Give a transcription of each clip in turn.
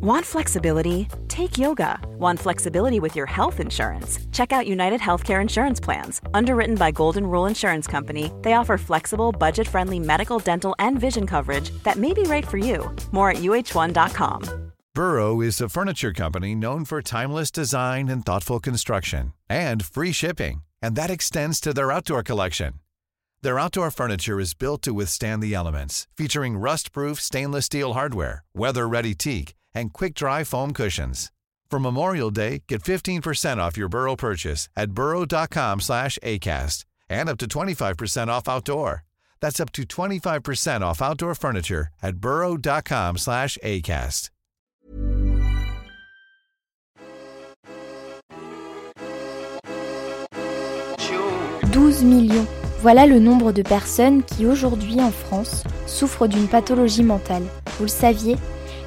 Want flexibility? Take yoga. Want flexibility with your health insurance? Check out United Healthcare Insurance Plans. Underwritten by Golden Rule Insurance Company, they offer flexible, budget friendly medical, dental, and vision coverage that may be right for you. More at uh1.com. Burrow is a furniture company known for timeless design and thoughtful construction and free shipping, and that extends to their outdoor collection. Their outdoor furniture is built to withstand the elements, featuring rust-proof stainless steel hardware, weather-ready teak, and quick-dry foam cushions. For Memorial Day, get 15% off your Burrow purchase at burrow.com slash ACAST and up to 25% off outdoor. That's up to 25% off outdoor furniture at burrow.com slash ACAST. 12 millions. Voilà le nombre de personnes qui aujourd'hui en France souffrent d'une pathologie mentale. Vous le saviez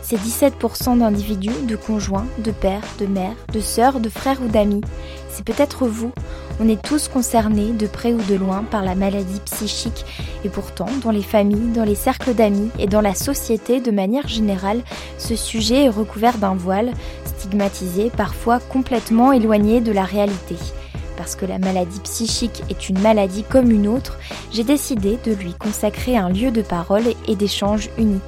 C'est 17% d'individus, de conjoints, de pères, de mères, de sœurs, de frères ou d'amis. C'est peut-être vous. On est tous concernés, de près ou de loin, par la maladie psychique. Et pourtant, dans les familles, dans les cercles d'amis et dans la société de manière générale, ce sujet est recouvert d'un voile, stigmatisé, parfois complètement éloigné de la réalité parce que la maladie psychique est une maladie comme une autre, j'ai décidé de lui consacrer un lieu de parole et d'échange unique.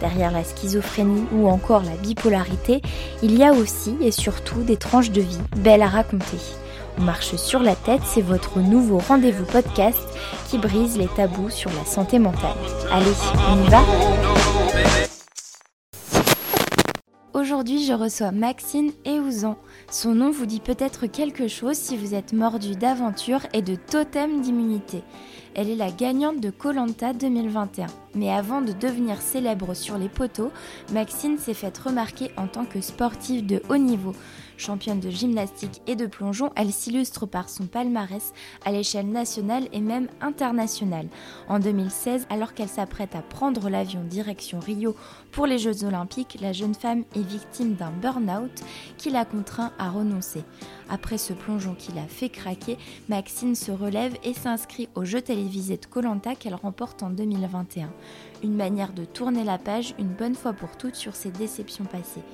Derrière la schizophrénie ou encore la bipolarité, il y a aussi et surtout des tranches de vie belles à raconter. On marche sur la tête, c'est votre nouveau rendez-vous podcast qui brise les tabous sur la santé mentale. Allez, on y va Aujourd'hui, je reçois Maxine Eouzan. Son nom vous dit peut-être quelque chose si vous êtes mordu d'aventure et de totem d'immunité. Elle est la gagnante de Colanta 2021. Mais avant de devenir célèbre sur les poteaux, Maxine s'est faite remarquer en tant que sportive de haut niveau. Championne de gymnastique et de plongeon, elle s'illustre par son palmarès à l'échelle nationale et même internationale. En 2016, alors qu'elle s'apprête à prendre l'avion direction Rio pour les Jeux Olympiques, la jeune femme est victime d'un burn-out qui l'a contraint à renoncer. Après ce plongeon qui l'a fait craquer, Maxine se relève et s'inscrit au jeu télévisé de Colanta qu'elle remporte en 2021. Une manière de tourner la page une bonne fois pour toutes sur ses déceptions passées.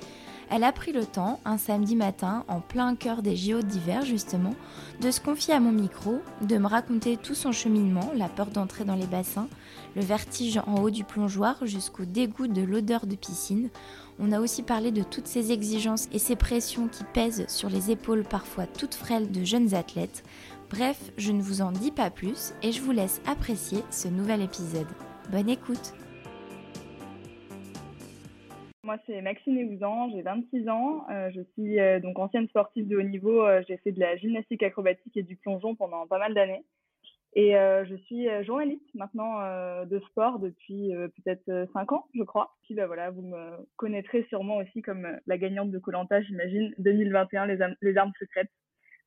Elle a pris le temps, un samedi matin, en plein cœur des JO d'hiver justement, de se confier à mon micro, de me raconter tout son cheminement, la peur d'entrer dans les bassins, le vertige en haut du plongeoir jusqu'au dégoût de l'odeur de piscine. On a aussi parlé de toutes ces exigences et ces pressions qui pèsent sur les épaules parfois toutes frêles de jeunes athlètes. Bref, je ne vous en dis pas plus et je vous laisse apprécier ce nouvel épisode. Bonne écoute moi, c'est Maxine Eouzan, j'ai 26 ans. Euh, je suis euh, donc ancienne sportive de haut niveau. Euh, j'ai fait de la gymnastique acrobatique et du plongeon pendant pas mal d'années. Et je suis journaliste maintenant de sport depuis peut-être 5 ans, je crois. Puis bah, voilà, vous me connaîtrez sûrement aussi comme la gagnante de Colanta, j'imagine, 2021, les, les armes secrètes.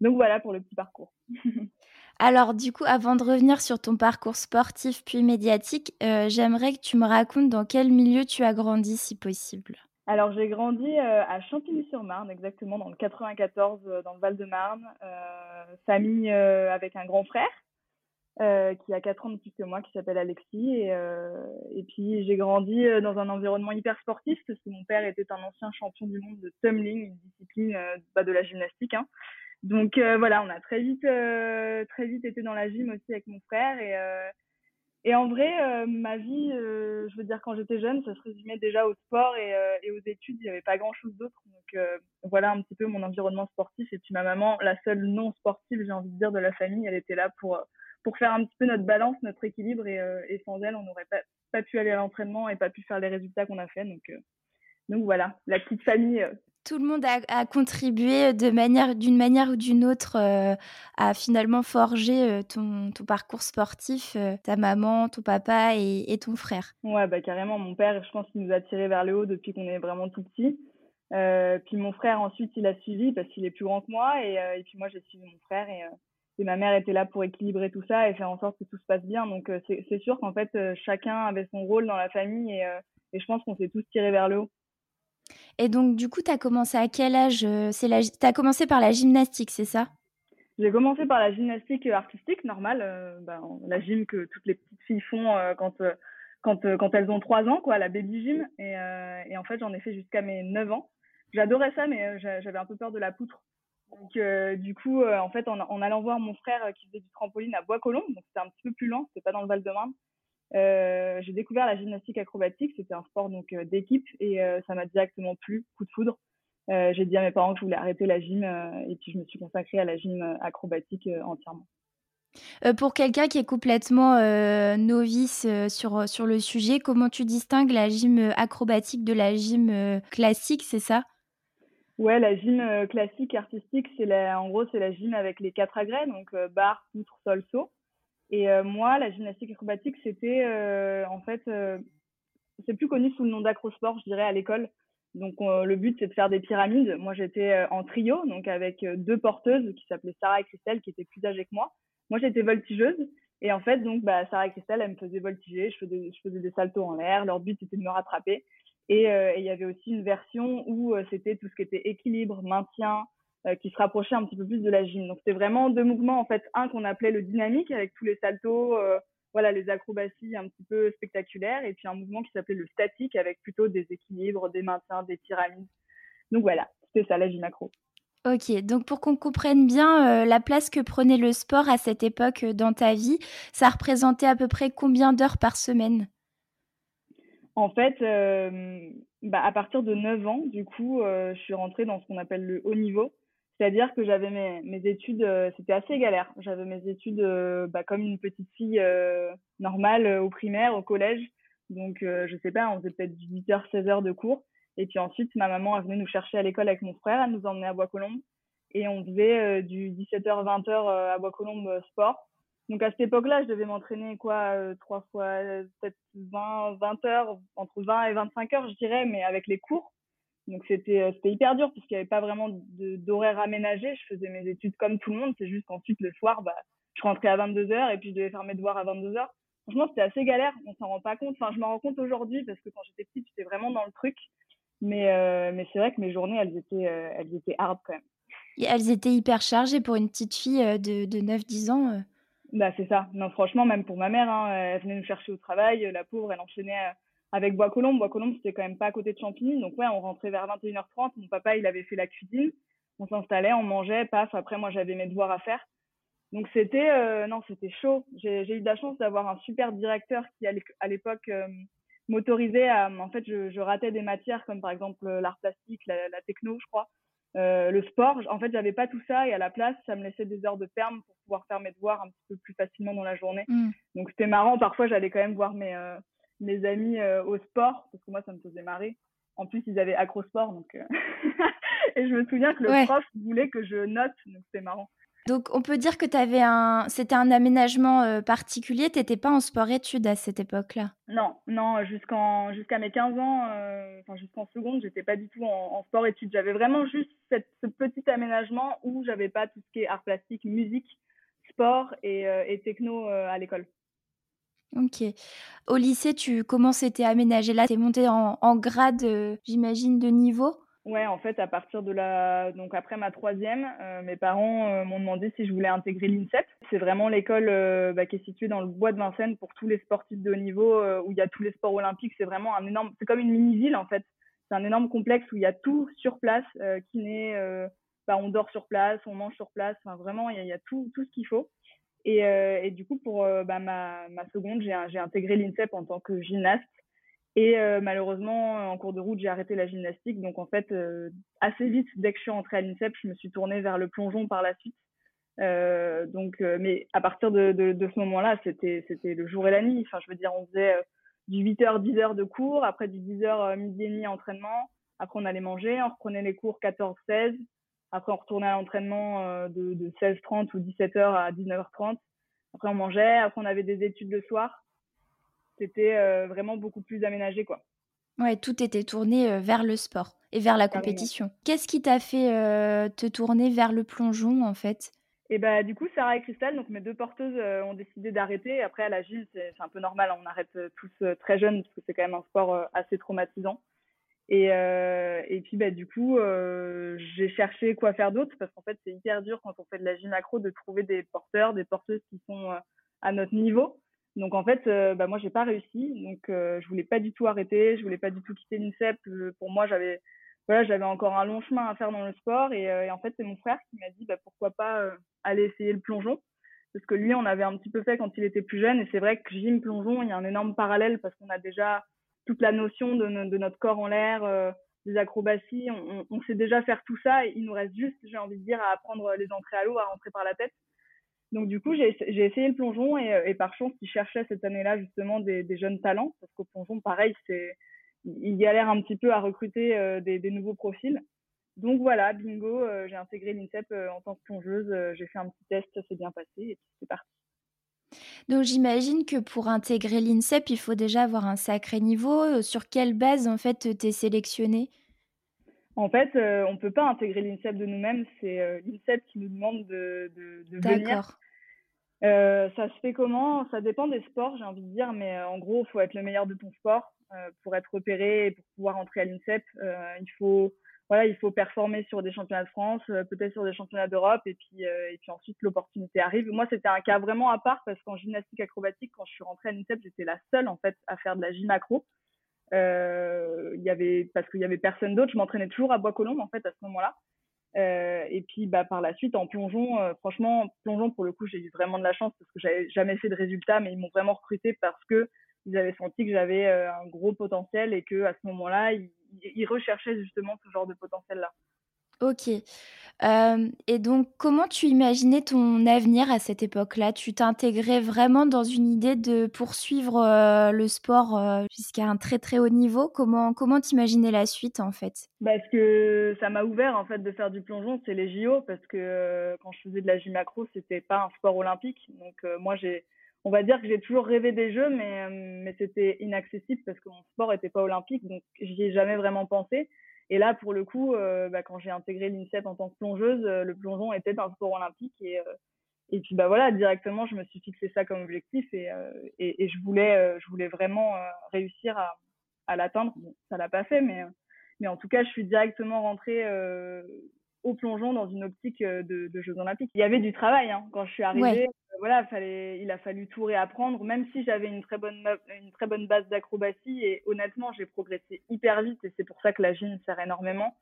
Donc voilà pour le petit parcours. Alors du coup, avant de revenir sur ton parcours sportif puis médiatique, euh, j'aimerais que tu me racontes dans quel milieu tu as grandi si possible. Alors j'ai grandi euh, à Champigny-sur-Marne, exactement dans le 94, euh, dans le Val-de-Marne, famille avec un grand frère qui a 4 ans de plus que moi, qui s'appelle Alexis. Et, puis j'ai grandi dans un environnement hyper sportif parce que mon père était un ancien champion du monde de tumbling, une discipline bah, de la gymnastique. Hein. Donc euh, voilà, on a très vite, euh, très vite été dans la gym aussi avec mon frère et euh, et en vrai, ma vie, je veux dire quand j'étais jeune, ça se résumait déjà au sport et, aux études. Il n'y avait pas grand chose d'autre. Donc voilà un petit peu mon environnement sportif. Et puis ma maman, la seule non sportive, j'ai envie de dire, de la famille, elle était là pour pour faire un petit peu notre balance, notre équilibre. Et, et sans elle, on n'aurait pas, pas pu aller à l'entraînement et pas pu faire les résultats qu'on a fait. Donc donc voilà, la petite famille tout le monde a, contribué de manière, d'une manière ou d'une autre euh, à finalement forger euh, ton, ton, parcours sportif, euh, ta maman, ton papa et, ton frère. Ouais, bah carrément. Mon père, je pense qu'il nous a tirés vers le haut depuis qu'on est vraiment tout petit. puis mon frère, ensuite, il a suivi parce qu'il est plus grand que moi. Et, et puis moi, j'ai suivi mon frère. Et, et, ma mère était là pour équilibrer tout ça et faire en sorte que tout se passe bien. Donc c'est sûr qu'en fait, chacun avait son rôle dans la famille. Et, et je pense qu'on s'est tous tirés vers le haut. Et donc, du coup, tu as commencé à quel âge euh. Tu as commencé par la gymnastique, c'est ça? J'ai commencé par la gymnastique artistique, normale, euh, ben, la gym que toutes les petites filles font euh, quand, quand, quand elles ont 3 ans, quoi, la baby gym. Et, en fait, j'en ai fait jusqu'à mes 9 ans. J'adorais ça, mais j'avais un peu peur de la poutre. Donc, du coup, en fait, en, allant voir mon frère qui faisait du trampoline à Bois-Colombes, c'était un petit peu plus lent, c'était pas dans le Val-de-Marne, euh, j'ai découvert la gymnastique acrobatique, c'était un sport donc euh, d'équipe et euh, ça m'a directement plu, coup de foudre. j'ai dit à mes parents que je voulais arrêter la gym et puis je me suis consacrée à la gym acrobatique entièrement. pour quelqu'un qui est complètement novice sur, sur le sujet, comment tu distingues la gym acrobatique de la gym classique, c'est ça? Ouais, la gym classique artistique, c'est en gros c'est la gym avec les quatre agrès, donc barre, poutre, sol, saut. Et euh, moi, la gymnastique acrobatique, c'était euh, en fait, euh, c'est plus connu sous le nom d'acrosport, je dirais, à l'école. Donc le but, c'est de faire des pyramides. Moi, j'étais en trio, donc avec deux porteuses qui s'appelaient Sarah et Christelle, qui étaient plus âgées que moi. Moi, j'étais voltigeuse. Et en fait, donc, bah, Sarah et Christelle, elles me faisaient voltiger. Je faisais, je faisais des saltos en l'air. Leur but, c'était de me rattraper. Et il y avait aussi une version où c'était tout ce qui était équilibre, maintien, euh, qui se rapprochait un petit peu plus de la gym. Donc c'était vraiment deux mouvements en fait, un qu'on appelait le dynamique avec tous les saltos, euh, voilà les acrobaties un petit peu spectaculaires, et puis un mouvement qui s'appelait le statique avec plutôt des équilibres, des maintiens, des pyramides. Donc voilà, c'était ça la gym acro. Ok, donc pour qu'on comprenne bien euh, la place que prenait le sport à cette époque dans ta vie, ça représentait à peu près combien d'heures par semaine? En fait, bah, à partir de 9 ans, du coup, je suis rentrée dans ce qu'on appelle le haut niveau. C'est-à-dire que j'avais mes, études, euh, c'était assez galère. J'avais mes études euh, bah, comme une petite fille euh, normale au primaire, au collège. Donc, je sais pas, on faisait peut-être 8h, 16h de cours. Et puis ensuite, ma maman, venait nous chercher à l'école avec mon frère, elle nous emmenait à Bois-Colombes. Et on faisait du 17h, 20h à Bois-Colombes sport. Donc à cette époque-là, je devais m'entraîner quoi, trois fois, peut-être 20, 20 heures, entre 20 et 25 heures, je dirais, mais avec les cours. Donc c'était euh, c'était hyper dur parce qu'il n'y avait pas vraiment d'horaire aménagé. Je faisais mes études comme tout le monde. C'est juste qu'ensuite le soir, bah, je rentrais à 22h et puis je devais faire mes devoirs à 22h. Franchement, c'était assez galère. On s'en rend pas compte. Enfin, je m'en rends compte aujourd'hui parce que quand j'étais petite, j'étais vraiment dans le truc. Mais, euh, mais c'est vrai que mes journées, elles étaient, euh, elles étaient hard quand même. Et elles étaient hyper chargées pour une petite fille de, de 9-10 ans. Bah, c'est ça. Non, franchement, même pour ma mère, hein, elle venait nous chercher au travail. La pauvre, elle enchaînait avec Bois-Colombes. Bois-Colombes, c'était quand même pas à côté de Champigny. Donc, ouais, on rentrait vers 21h30. Mon papa, il avait fait la cuisine. On s'installait, on mangeait, paf. Après, moi, j'avais mes devoirs à faire. Donc, c'était, euh, non, c'était chaud. J'ai eu de la chance d'avoir un super directeur qui, à l'époque, euh, m'autorisait à, en fait, je, je, ratais des matières comme par exemple l'art plastique, la, la, techno, je crois. Euh, le sport, en fait, j'avais pas tout ça et à la place, ça me laissait des heures de perme pour pouvoir faire mes devoirs un petit peu plus facilement dans la journée. Mmh. Donc c'était marrant. Parfois, j'allais quand même voir mes, mes amis euh, au sport, parce que moi, ça me faisait marrer. En plus, ils avaient accro-sport, donc. Euh, et je me souviens que le prof voulait que je note, donc c'était marrant. Donc, on peut dire que tu avais un, c'était un aménagement euh, particulier. Tu n'étais pas en sport-études à cette époque-là? Non, non, jusqu'en, jusqu'à mes 15 ans, enfin jusqu'en seconde, j'étais pas du tout en, sport-études. J'avais vraiment juste cette, ce petit aménagement où j'avais pas tout ce qui est art plastique, musique, sport et, et techno à l'école. Ok. Au lycée, tu comment c'était aménagé là? Tu es monté en, grade, euh, j'imagine, de niveau? Ouais, en fait, à partir de la. Donc, après ma troisième, euh, mes parents euh, m'ont demandé si je voulais intégrer l'INSEP. C'est vraiment l'école bah, qui est située dans le bois de Vincennes pour tous les sportifs de haut niveau, où il y a tous les sports olympiques. C'est vraiment un énorme. C'est comme une mini-ville, en fait. C'est un énorme complexe où il y a tout sur place, kiné, bah, on dort sur place, on mange sur place. Enfin, vraiment, il y, y, a tout, tout ce qu'il faut. Et, euh, et, du coup, pour euh, bah, ma, seconde, j'ai intégré l'INSEP en tant que gymnaste. Et euh, malheureusement, en cours de route, j'ai arrêté la gymnastique. Donc, en fait, assez vite, dès que je suis entrée à l'INSEP, je me suis tournée vers le plongeon par la suite. donc, mais à partir de, ce moment-là, c'était le jour et la nuit. Enfin, je veux dire, on faisait du 8h, 10h de cours, après du 10h, midi et demi entraînement. Après, on allait manger, on reprenait les cours 14-16. Après, on retournait à l'entraînement euh, de, de 16h30 ou 17h à 19h30. Après, on mangeait. Après, on avait des études le soir. C'était euh, vraiment beaucoup plus aménagé, quoi. Ouais, tout était tourné euh, vers le sport et vers la compétition. Qu'est-ce qui t'a fait te tourner vers le plongeon, en fait? Et bah du coup, Sarah et Christelle, donc mes deux porteuses, ont décidé d'arrêter. Après, à la gym, c'est un peu normal, on arrête tous très jeunes parce que c'est quand même un sport assez traumatisant. Et, euh, et puis, bah, du coup, euh, j'ai cherché quoi faire d'autre parce qu'en fait, c'est hyper dur quand on fait de la gym macro de trouver des porteurs, des porteuses qui sont euh, à notre niveau. Donc, en fait, bah, moi, j'ai pas réussi. Donc, je voulais pas du tout arrêter. Je voulais pas du tout quitter l'INSEP. Pour moi, j'avais voilà, j'avais encore un long chemin à faire dans le sport. Et, et en fait, c'est mon frère qui m'a dit bah, pourquoi pas aller essayer le plongeon. Parce que lui, on avait un petit peu fait quand il était plus jeune. Et c'est vrai que gym, plongeon, il y a un énorme parallèle parce qu'on a déjà toute la notion de, notre corps en l'air, euh, des acrobaties. On, sait déjà faire tout ça. Il nous reste juste, j'ai envie de dire, à apprendre les entrées à l'eau, à rentrer par la tête. Donc du coup, j'ai essayé le plongeon et, et par chance, ils cherchaient cette année-là justement des, jeunes talents parce qu'au plongeon, pareil, c'est il galère un petit peu à recruter euh, des, nouveaux profils. Donc voilà, bingo, euh, j'ai intégré l'INSEP euh, en tant que plongeuse. Euh, j'ai fait un petit test, ça s'est bien passé et c'est parti. Donc j'imagine que pour intégrer l'INSEP, il faut déjà avoir un sacré niveau. Euh, sur quelle base en fait t'es sélectionné En fait, euh, on peut pas intégrer l'INSEP de nous-mêmes. C'est euh, l'INSEP qui nous demande de, de, de venir. Euh, ça se fait comment? Ça dépend des sports, j'ai envie de dire, mais euh, en gros, il faut être le meilleur de ton sport pour être repéré et pour pouvoir entrer à l'INSEP. il faut voilà, il faut performer sur des championnats de France, euh, peut-être sur des championnats d'Europe, et puis euh, et puis ensuite l'opportunité arrive. Moi, c'était un cas vraiment à part parce qu'en gymnastique acrobatique, quand je suis rentrée à l'INSEP, j'étais la seule en fait à faire de la gym acro. Euh, il y avait parce qu'il y avait personne d'autre. Je m'entraînais toujours à Bois-Colombes en fait à ce moment-là. Euh, et puis bah par la suite en plongeon, euh, franchement plongeon pour le coup j'ai eu vraiment de la chance parce que j'avais jamais fait de résultats, mais ils m'ont vraiment recruté parce que ils avaient senti que j'avais un gros potentiel et que à ce moment-là ils recherchaient justement ce genre de potentiel-là. Ok. Euh, et donc, comment tu imaginais ton avenir à cette époque-là? Tu t'intégrais vraiment dans une idée de poursuivre euh, le sport euh, jusqu'à un très très haut niveau? Comment comment t'imaginais la suite en fait? Parce que ça m'a ouvert en fait de faire du plongeon, c'est les JO parce que quand je faisais de la gym macro, c'était pas un sport olympique. Donc moi j'ai on va dire que j'ai toujours rêvé des jeux, mais, euh, c'était inaccessible parce que mon sport n'était pas olympique, donc j'y ai jamais vraiment pensé. Et là, pour le coup, euh, bah, quand j'ai intégré l'INSEP en tant que plongeuse, euh, le plongeon était un sport olympique et et puis bah voilà, directement, je me suis fixé ça comme objectif et je voulais vraiment réussir à, l'atteindre. Bon, ça l'a pas fait, mais en tout cas, je suis directement rentrée au plongeon dans une optique de, Jeux Olympiques. Il y avait du travail hein. quand je suis arrivée. Voilà, fallait, il a fallu tout réapprendre, même si j'avais une très bonne, une très bonne base d'acrobatie et honnêtement, j'ai progressé hyper vite et c'est pour ça que la gym sert énormément.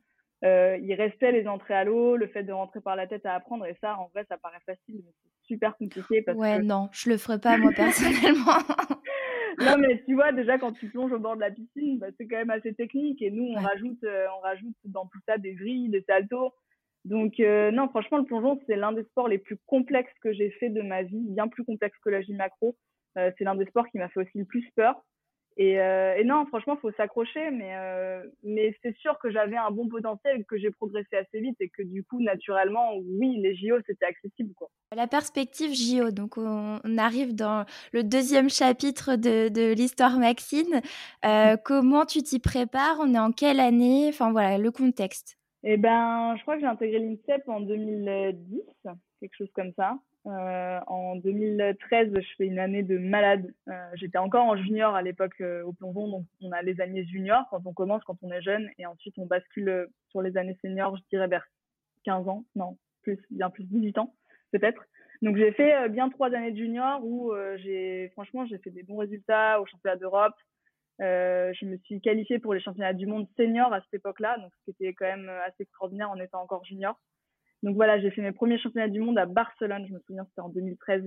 Euh, il restait les entrées à l'eau, le fait de rentrer par la tête à apprendre et ça, en vrai, ça paraît facile, mais c'est super compliqué. Parce ouais, non, je le ferai pas moi personnellement. non, mais tu vois, déjà quand tu plonges au bord de la piscine, bah, c'est quand même assez technique et nous, on ouais. rajoute, euh, on rajoute dans tout ça des grilles, des saltos. Donc euh, non, franchement, le plongeon, c'est l'un des sports les plus complexes que j'ai fait de ma vie, bien plus complexe que la gym macro. Euh, c'est l'un des sports qui m'a fait aussi le plus peur. Et, euh, et non, franchement, faut s'accrocher, mais mais c'est sûr que j'avais un bon potentiel, que j'ai progressé assez vite et que du coup, naturellement, oui, les JO c'était accessible, quoi. La perspective JO, donc on, on arrive dans le deuxième chapitre de, de l'histoire Maxine. Euh, comment tu t'y prépares? On est en quelle année? Enfin voilà, le contexte. Eh ben, je crois que j'ai intégré l'INSEP en 2010, quelque chose comme ça. Euh, en 2013, je fais une année de malade. Euh, J'étais encore en junior à l'époque euh, au plongeon, donc on a les années juniors quand on commence, quand on est jeune, et ensuite on bascule sur les années seniors, je dirais vers 15 ans, non, plus, bien plus 18 ans peut-être. Donc j'ai fait bien trois années de junior où j'ai, franchement, j'ai fait des bons résultats au championnat d'Europe, euh, je me suis qualifiée pour les championnats du monde senior à cette époque-là, donc c'était quand même assez extraordinaire en étant encore junior. Donc voilà, j'ai fait mes premiers championnats du monde à Barcelone, je me souviens, c'était en 2013.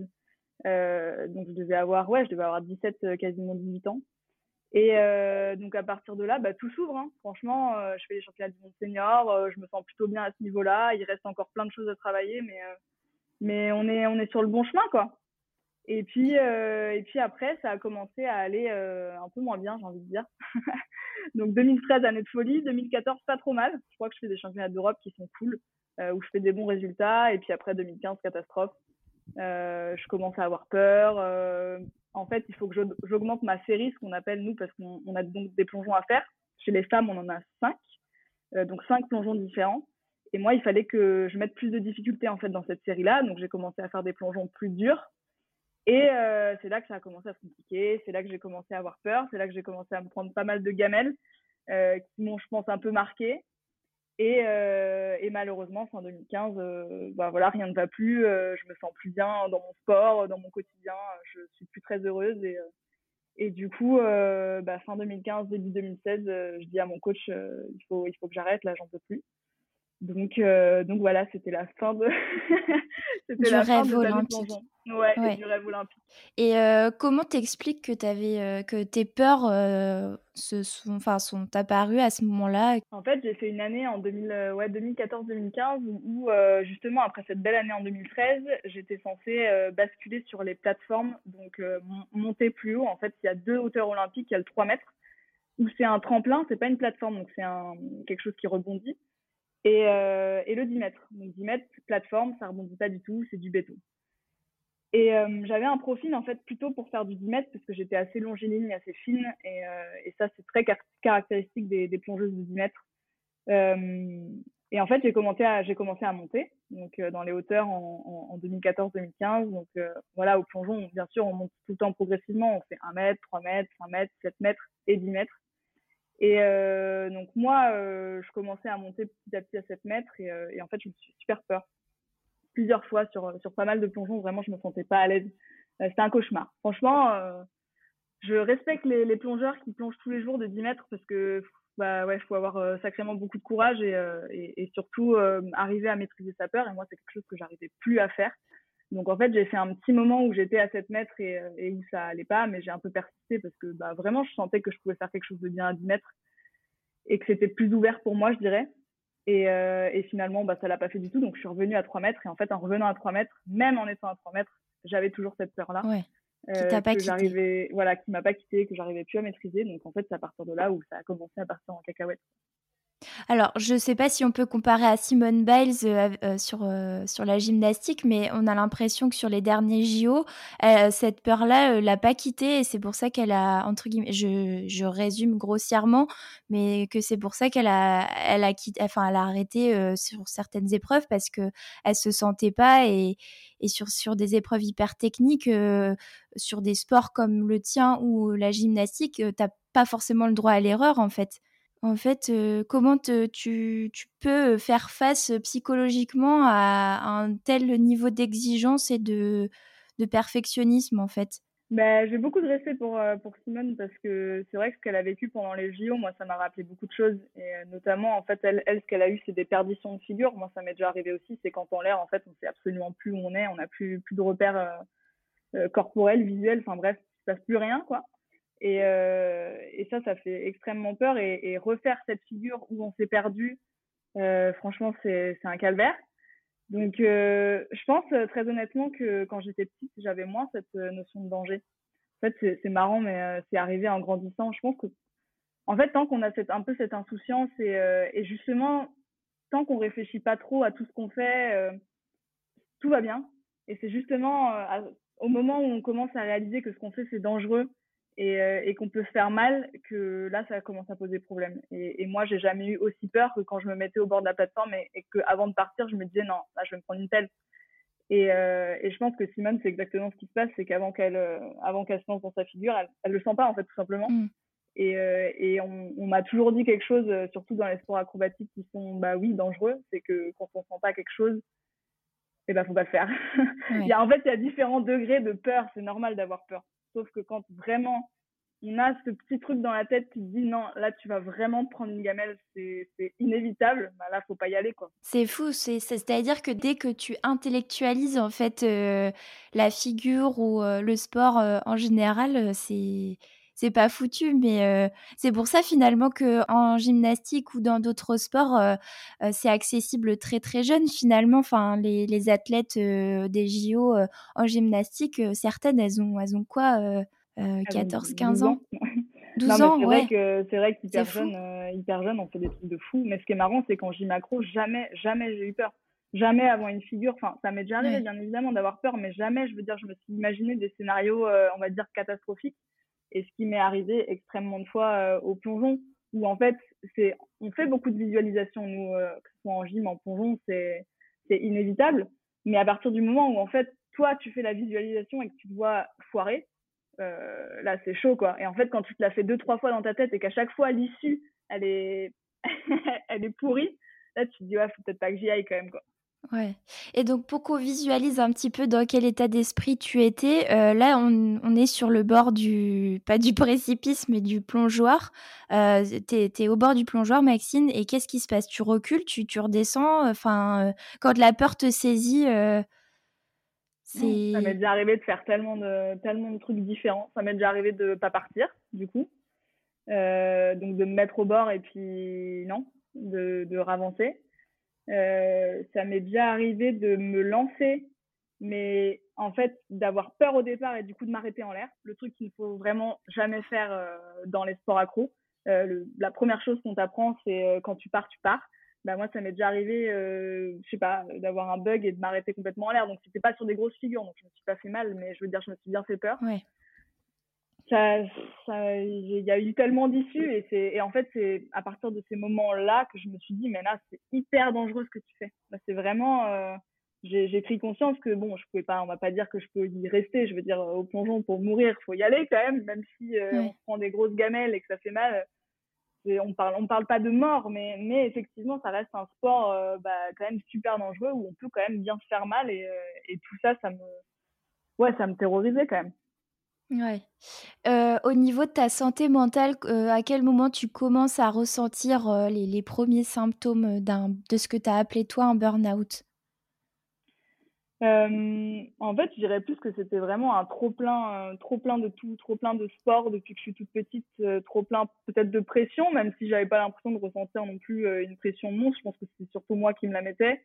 Euh, donc je devais avoir, ouais, je devais avoir 17, euh, quasiment 18 ans. Et euh, donc à partir de là, bah, tout s'ouvre. Hein. Franchement, euh, je fais les championnats du monde senior, euh, je me sens plutôt bien à ce niveau-là. Il reste encore plein de choses à travailler, mais mais on est on est sur le bon chemin, quoi. Et puis, et puis après, ça a commencé à aller un peu moins bien, j'ai envie de dire. Donc 2013, année de folie. 2014, pas trop mal. Je crois que je fais des championnats d'Europe qui sont cool, où je fais des bons résultats. Et puis après, 2015, catastrophe. je commence à avoir peur. en fait, il faut que j'augmente ma série, ce qu'on appelle nous, parce qu'on a donc des plongeons à faire. Chez les femmes, on en a cinq. donc cinq plongeons différents. Et moi, il fallait que je mette plus de difficultés en fait dans cette série-là. Donc j'ai commencé à faire des plongeons plus durs. Et euh, c'est là que ça a commencé à se compliquer. C'est là que j'ai commencé à avoir peur. C'est là que j'ai commencé à me prendre pas mal de gamelles euh, qui m'ont, je pense, un peu marqué. Et, euh, et malheureusement, fin 2015, euh, bah voilà, rien ne va plus. Euh, je me sens plus bien dans mon sport, dans mon quotidien. Je suis plus très heureuse. Et, et du coup, bah, fin 2015, début 2016, je dis à mon coach, il faut, il faut que j'arrête. Là, j'en peux plus. Donc, euh, donc voilà, c'était la fin de. la rêve olympique. Ouais, du rêve olympique. Et euh, comment t'expliques que avais, euh, que tes peurs se sont, enfin, sont apparues à ce moment-là? En fait, j'ai fait une année en 2000, ouais, 2014-2015 où justement après cette belle année en 2013, j'étais censée basculer sur les plateformes, donc monter plus haut. En fait, il y a deux hauteurs olympiques, il y a le 3 mètres où c'est un tremplin, c'est pas une plateforme, donc c'est quelque chose qui rebondit et, euh, et le 10 mètres. Donc 10 mètres, plateforme, ça rebondit pas du tout, c'est du béton. Et euh, j'avais un profil en fait plutôt pour faire du 10 mètres parce que j'étais assez longiligne, assez fine et, euh, ça c'est très caractéristique des, plongeuses de 10 mètres. Et en fait j'ai commencé à monter donc dans les hauteurs en, en, en 2014-2015 donc voilà au plongeon bien sûr on monte tout le temps progressivement on fait 1 mètre, 3 mètres, 5 mètres, 7 mètres et 10 mètres et euh, donc moi, euh, je commençais à monter petit à petit à 7 mètres et, euh, et, en fait, je me suis super peur. Plusieurs fois sur, sur pas mal de plongeons, vraiment, je me sentais pas à l'aise. C'était un cauchemar. Franchement, je respecte les, les, plongeurs qui plongent tous les jours de 10 mètres parce que bah ouais, faut avoir sacrément beaucoup de courage et, et, et surtout arriver à maîtriser sa peur. Et moi, c'est quelque chose que j'arrivais plus à faire. Donc en fait, j'ai fait un petit moment où j'étais à 7 mètres et, et, où ça allait pas, mais j'ai un peu persisté parce que bah, vraiment, je sentais que je pouvais faire quelque chose de bien à 10 mètres et que c'était plus ouvert pour moi, je dirais. Et, euh, et finalement, bah, ça l'a pas fait du tout. Donc je suis revenue à 3 mètres et en fait, en revenant à 3 mètres, même en étant à 3 mètres, j'avais toujours cette peur-là. Ouais. Qui t'a euh, pas quitté. Voilà, qui m'a pas quitté, que j'arrivais plus à maîtriser. Donc en fait, c'est à partir de là où ça a commencé à partir en cacahuète. Alors, je ne sais pas si on peut comparer à Simone Biles euh, euh, sur, euh, sur la gymnastique, mais on a l'impression que sur les derniers JO, cette peur-là l'a pas quittée et c'est pour ça qu'elle a, entre guillemets, je, je, résume grossièrement, mais que c'est pour ça qu'elle a, elle a, quitté, enfin, elle a arrêté sur certaines épreuves parce que elle se sentait pas et, et sur, sur des épreuves hyper techniques, sur des sports comme le tien ou la gymnastique, tu n'as pas forcément le droit à l'erreur en fait. En fait, euh, comment tu, peux faire face psychologiquement à, un tel niveau d'exigence et de, perfectionnisme, en fait? Bah, J'ai beaucoup de respect pour, euh, Simone parce que c'est vrai que ce qu'elle a vécu pendant les JO, moi, ça m'a rappelé beaucoup de choses. Et euh, notamment, en fait, elle, ce qu'elle a eu, c'est des perditions de figure. Moi, ça m'est déjà arrivé aussi. C'est quand en l'air, en fait, on sait absolument plus où on est. On n'a plus, plus de repères corporels, visuels. Enfin bref, il se passe plus rien, quoi. Et, euh, et ça, ça fait extrêmement peur. Et, refaire cette figure où on s'est perdu, euh, franchement, c'est un calvaire. Donc, euh, je pense très honnêtement que quand j'étais petite, j'avais moins cette notion de danger. En fait, c'est marrant, mais c'est arrivé en grandissant. Je pense que, en fait, tant qu'on a cette, un peu cette insouciance et, et justement, tant qu'on réfléchit pas trop à tout ce qu'on fait, tout va bien. Et c'est justement au moment où on commence à réaliser que ce qu'on fait, c'est dangereux et, euh, et qu'on peut se faire mal, que là, ça commence à poser problème. Et, et moi, j'ai jamais eu aussi peur que quand je me mettais au bord de la plateforme et, et que avant de partir, je me disais non, là, je vais me prendre une pelle. Et, euh, et je pense que Simone, c'est exactement ce qui se passe, c'est qu'avant qu'elle, euh, avant qu'elle se lance dans sa figure, elle, elle le sent pas en fait tout simplement. Mm. Et, euh, et on, on m'a toujours dit quelque chose, surtout dans les sports acrobatiques qui sont, bah oui, dangereux, c'est que quand on sent pas quelque chose, eh ben faut pas le faire. il y a, en fait, il y a différents degrés de peur. C'est normal d'avoir peur. Sauf que quand vraiment on a ce petit truc dans la tête qui dit non, là tu vas vraiment prendre une gamelle, c'est inévitable, bah là faut pas y aller quoi. C'est fou, c'est-à-dire que dès que tu intellectualises en fait euh, la figure ou euh, le sport euh, en général, c'est c'est pas foutu. Mais c'est pour ça finalement que en gymnastique ou dans d'autres sports, c'est accessible très très jeune finalement. Enfin, les, les athlètes des JO en gymnastique, certaines, elles ont, elles ont quoi 14, 15 ans? 12 ans, c'est ouais. vrai que c'est vrai qu'hyper jeune, hyper jeune, on fait des trucs de fou. Mais ce qui est marrant, c'est qu'en gym macro, jamais, jamais j'ai eu peur jamais avant une figure. Enfin, ça m'est déjà arrivé, bien évidemment, d'avoir peur, mais jamais, je veux dire, je me suis imaginé des scénarios, euh, on va dire, catastrophiques. Et ce qui m'est arrivé extrêmement de fois euh, au plongeon, où en fait, c'est, on fait beaucoup de visualisation, nous, euh, que ce soit en gym, en plongeon, c'est, c'est inévitable. Mais à partir du moment où, en fait, toi, tu fais la visualisation et que tu te vois foirer, là, c'est chaud, quoi. Et en fait, quand tu te la fais deux, trois fois dans ta tête et qu'à chaque fois, l'issue, elle est, elle est pourrie, là, tu te dis, ouais, faut peut-être pas que j'y aille quand même, quoi. Ouais. Et donc, pour qu'on visualise un petit peu dans quel état d'esprit tu étais, euh, là, on, est sur le bord du, pas du précipice, mais du plongeoir. Euh, tu es, au bord du plongeoir, Maxine, et qu'est-ce qui se passe? Tu recules, tu, tu redescends? Enfin, euh, quand la peur te saisit, c'est. Ça m'est déjà arrivé de faire tellement de, tellement de trucs différents. Ça m'est déjà arrivé de pas partir, du coup. donc, de me mettre au bord et puis, non, de, de ravancer. Euh, ça m'est déjà arrivé de me lancer, mais en fait d'avoir peur au départ et du coup de m'arrêter en l'air. Le truc qu'il ne faut vraiment jamais faire euh, dans les sports accros. Euh, la première chose qu'on t'apprend, c'est quand tu pars, tu pars. Bah moi, ça m'est déjà arrivé, je sais pas, d'avoir un bug et de m'arrêter complètement en l'air. Donc c'était pas sur des grosses figures, donc je me suis pas fait mal, mais je veux dire, je me suis bien fait peur. Ouais ça, il y a eu tellement d'issues et c'est, et en fait, c'est à partir de ces moments-là que je me suis dit, mais là, c'est hyper dangereux ce que tu fais. c'est vraiment, euh, j'ai pris conscience que bon, je pouvais pas, on va pas dire que je peux y rester. Je veux dire, au plongeon pour mourir, faut y aller quand même, même si euh, on prend des grosses gamelles et que ça fait mal. on parle, on parle pas de mort, mais, mais effectivement, ça reste un sport euh, bah, quand même super dangereux où on peut quand même bien se faire mal et, et tout ça, ça me, ouais, ça me terrorisait quand même. Ouais. au niveau de ta santé mentale, à quel moment tu commences à ressentir, les les 1 symptômes, de ce que tu as appelé toi un burn-out? en fait, je dirais plus que c'était vraiment un trop plein, trop plein de tout, trop plein de sport depuis que je suis toute petite, trop plein peut-être de pression, même si j'avais pas l'impression de ressentir non plus, une pression monstre. Je pense que c'est surtout moi qui me la mettais.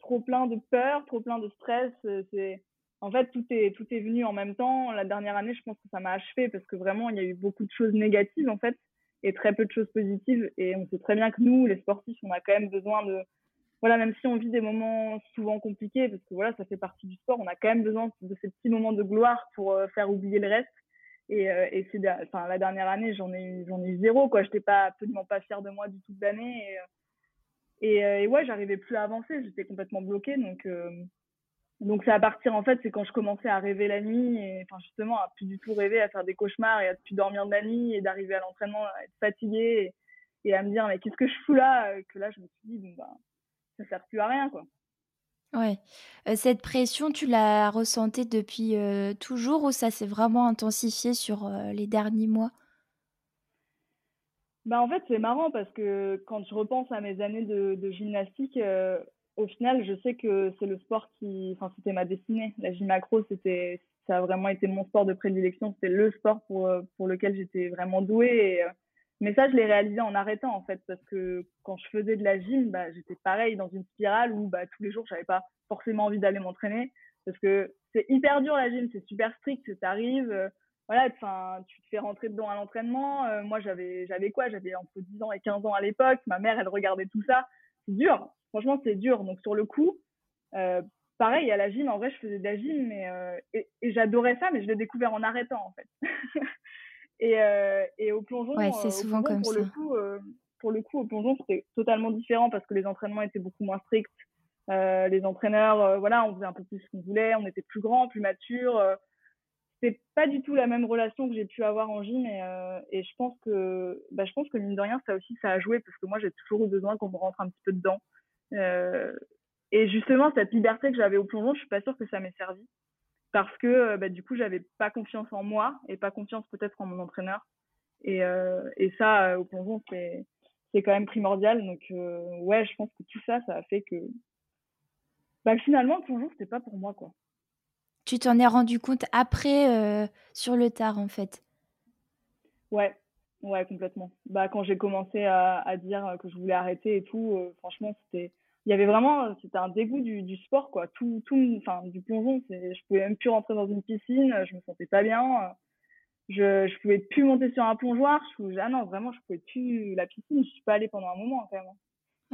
trop plein de peur, trop plein de stress, c'est en fait, tout est, tout est venu en même temps. La dernière année, je pense que ça m'a achevé parce que vraiment, il y a eu beaucoup de choses négatives, en fait, et très peu de choses positives. Et on sait très bien que nous, les sportifs, on a quand même besoin de, voilà, même si on vit des moments souvent compliqués, parce que voilà, ça fait partie du sport, on a quand même besoin de ces petits moments de gloire pour euh, faire oublier le reste. Et, euh, et c'est, la dernière année, j'en ai j'en ai eu zéro, quoi. J'étais pas, absolument pas fière de moi du tout de l'année. Et, et, euh, et ouais, j'arrivais plus à avancer. J'étais complètement bloquée. Donc, donc c'est à partir en fait, c'est quand je commençais à rêver la nuit et enfin justement à plus du tout rêver, à faire des cauchemars et à plus dormir de la nuit et d'arriver à l'entraînement à être fatiguée et, à me dire mais qu'est-ce que je fous là euh, que là je me suis dit bon bah ça sert plus à rien quoi. Ouais. Euh, cette pression, tu l'as ressentie depuis euh, toujours ou ça s'est vraiment intensifié sur les derniers mois? Bah en fait c'est marrant parce que quand je repense à mes années de, de gymnastique, au final, je sais que c'est le sport qui, enfin, c'était ma destinée. La gym macro, c'était, ça a vraiment été mon sport de prédilection. C'était le sport pour, pour lequel j'étais vraiment douée. Euh, mais ça, je l'ai réalisé en arrêtant, en fait, parce que quand je faisais de la gym, bah, j'étais pareil dans une spirale où, bah, tous les jours, j'avais pas forcément envie d'aller m'entraîner parce que c'est hyper dur la gym, c'est super strict, tu arrives, euh, voilà, enfin, tu te fais rentrer dedans à l'entraînement. Euh, moi, j'avais, j'avais quoi? J'avais entre 10 ans et 15 ans à l'époque. Ma mère, elle regardait tout ça. C'est dur franchement, c'est dur. Donc, sur le coup, euh, pareil, à la gym, en vrai, je faisais de la gym, mais, euh, et, j'adorais ça, mais je l'ai découvert en arrêtant, en fait. et, euh, et, au plongeon, ouais, c'est souvent comme pour ça. Le coup, pour le coup, au plongeon, c'était totalement différent parce que les entraînements étaient beaucoup moins stricts. les entraîneurs, voilà, on faisait un peu plus ce qu'on voulait, on était plus grands, plus matures c'est pas du tout la même relation que j'ai pu avoir en gym et, et je pense que bah, je pense que mine de rien ça aussi ça a joué parce que moi j'ai toujours eu besoin qu'on me rentre un petit peu dedans et justement, cette liberté que j'avais au plongeon, je suis pas sûre que ça m'ait servi. Parce que euh, bah, du coup, j'avais pas confiance en moi et pas confiance peut-être en mon entraîneur. Et, euh, et ça, au plongeon, c'est, c'est quand même primordial. Donc, ouais, je pense que tout ça, ça a fait que bah, finalement, le plongeon, c'était pas pour moi. quoi. Tu t'en es rendu compte après, sur le tard, en fait? Ouais, ouais, complètement. Bah, quand j'ai commencé à, à, dire que je voulais arrêter et tout, franchement, c'était il y avait vraiment c'était un dégoût du, du sport quoi. Tout tout enfin du plongeon c'est je pouvais même plus rentrer dans une piscine je me sentais pas bien. Je je pouvais plus monter sur un plongeoir je ah non vraiment je pouvais plus la piscine je suis pas allée pendant un moment quand même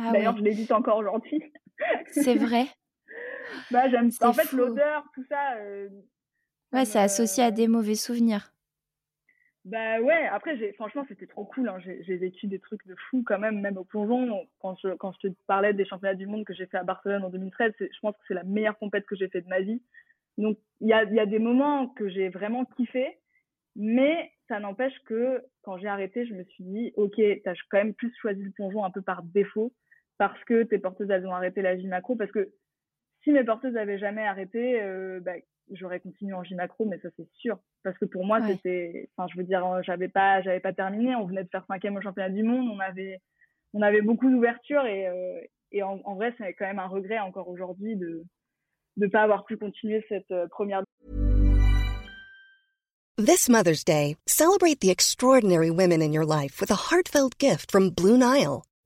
ah d'ailleurs je l'évite encore aujourd'hui. C'est vrai. Bah j'aime en fait l'odeur tout ça euh, ouais c'est associé à des mauvais souvenirs bah ouais, après, franchement, c'était trop cool. Hein. J'ai, vécu des trucs de fou quand même, même au plongeon. Quand je, quand je te parlais des championnats du monde que j'ai fait à Barcelone en 2013, je pense que c'est la meilleure compète que j'ai fait de ma vie. Donc, il y a, y a des moments que j'ai vraiment kiffé, mais ça n'empêche que quand j'ai arrêté, je me suis dit, OK, t'as quand même plus choisi le plongeon un peu par défaut, parce que tes porteuses, elles ont arrêté la gymnacro, parce que si mes porteuses avaient jamais arrêté, euh, bah, j'aurais continué en gymnacro, mais ça c'est sûr. Parce que pour moi, c'était, enfin, je veux dire, euh, j'avais pas, j'avais pas terminé. On venait de faire cinquième au championnat du monde. On avait, on avait beaucoup d'ouverture et, euh, et en, en, vrai, c'est quand même un regret encore aujourd'hui de ne pas avoir pu continuer cette euh, première. This Mother's Day, celebrate the extraordinary women in your life with a heartfelt gift from Blue Nile.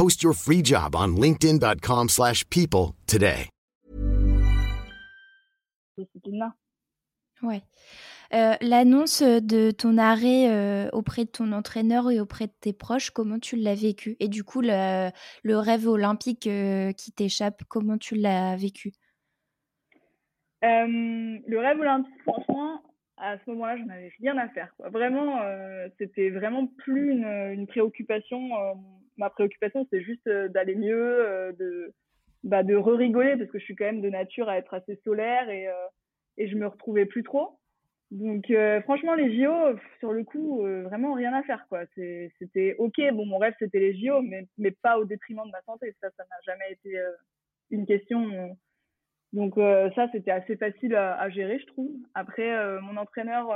Post your free job on linkedin.com/people today. Ouais. Euh, L'annonce de ton arrêt euh, auprès de ton entraîneur et auprès de tes proches, comment tu l'as vécu? Et du coup, le, le rêve olympique euh, qui t'échappe, comment tu l'as vécu? Euh, Le rêve olympique, franchement, à ce moment-là, je n'avais rien à faire. Quoi. Vraiment, euh, c'était vraiment plus une, une préoccupation. Ma préoccupation, c'était juste d'aller mieux, de, bah, de re-rigoler, parce que je suis quand même de nature à être assez solaire et et je me retrouvais plus trop. Donc euh, franchement les JO sur le coup euh, vraiment rien à faire quoi. C'était ok bon mon rêve c'était les JO mais mais pas au détriment de ma santé ça ça n'a jamais été euh, une question. Donc ça c'était assez facile à, à, gérer je trouve. Après mon entraîneur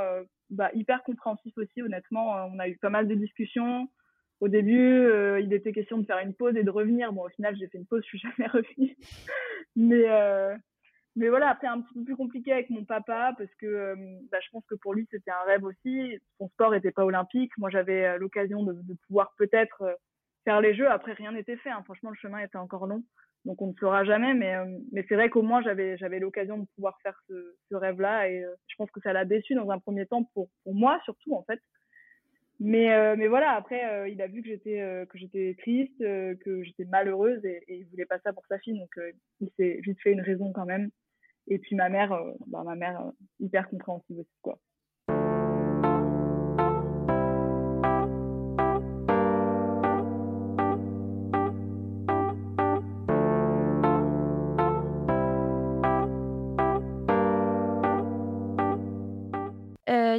bah, hyper compréhensif aussi honnêtement on a eu pas mal de discussions. Au début il était question de faire une pause et de revenir bon au final j'ai fait une pause je suis jamais revenue mais mais voilà, après un petit peu plus compliqué avec mon papa parce que euh, bah, je pense que pour lui c'était un rêve aussi. Son sport n'était pas olympique. Moi j'avais euh, l'occasion de, pouvoir peut-être euh, faire les jeux. Après rien n'était fait. Hein. Franchement le chemin était encore long, donc on ne saura jamais. Mais mais c'est vrai qu'au moins j'avais j'avais l'occasion de pouvoir faire ce, rêve-là et je pense que ça l'a déçu dans un premier temps pour moi surtout en fait. Mais mais voilà après il a vu que j'étais que j'étais triste, que j'étais malheureuse et, et, il voulait pas ça pour sa fille donc il s'est vite fait une raison quand même et puis ma mère, euh, bah, ma mère euh, hyper compréhensive aussi quoi.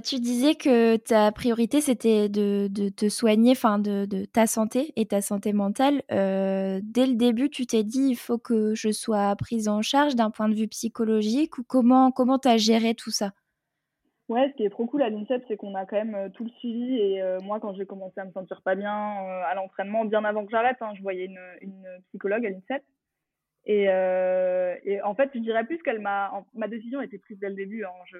Tu disais que ta priorité, c'était de, te soigner, enfin de, ta santé et ta santé mentale. Euh, dès le début, tu t'es dit, il faut que je sois prise en charge d'un point de vue psychologique ou comment comment as géré tout ça? Ouais, ce qui est trop cool à l'INSEP, c'est qu'on a quand même euh, tout le suivi. Et euh, moi, quand j'ai commencé à me sentir pas bien à l'entraînement, bien avant que j'arrête, hein, je voyais une, psychologue à l'INSEP. Et, et, en fait, je dirais plus qu'elle m'a. Ma décision était prise dès le début. Hein. Je,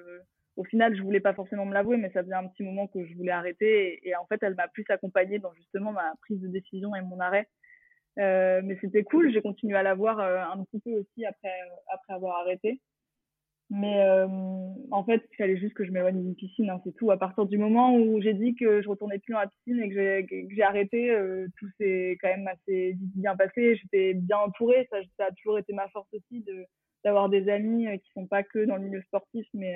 au final, je voulais pas forcément me l'avouer, mais ça faisait un petit moment que je voulais arrêter. Et, en fait, elle m'a plus accompagnée dans justement ma prise de décision et mon arrêt. Euh, mais c'était cool. J'ai continué à la voir euh, un petit peu aussi après, après avoir arrêté. Mais euh, en fait, il fallait juste que je m'éloigne d'une piscine, hein, c'est tout. À partir du moment où j'ai dit que je retournais plus dans la piscine et que j'ai arrêté, euh, tout s'est quand même assez bien passé. J'étais bien entourée, ça, a toujours été ma force aussi d'avoir des amis qui sont pas que dans le milieu sportif, mais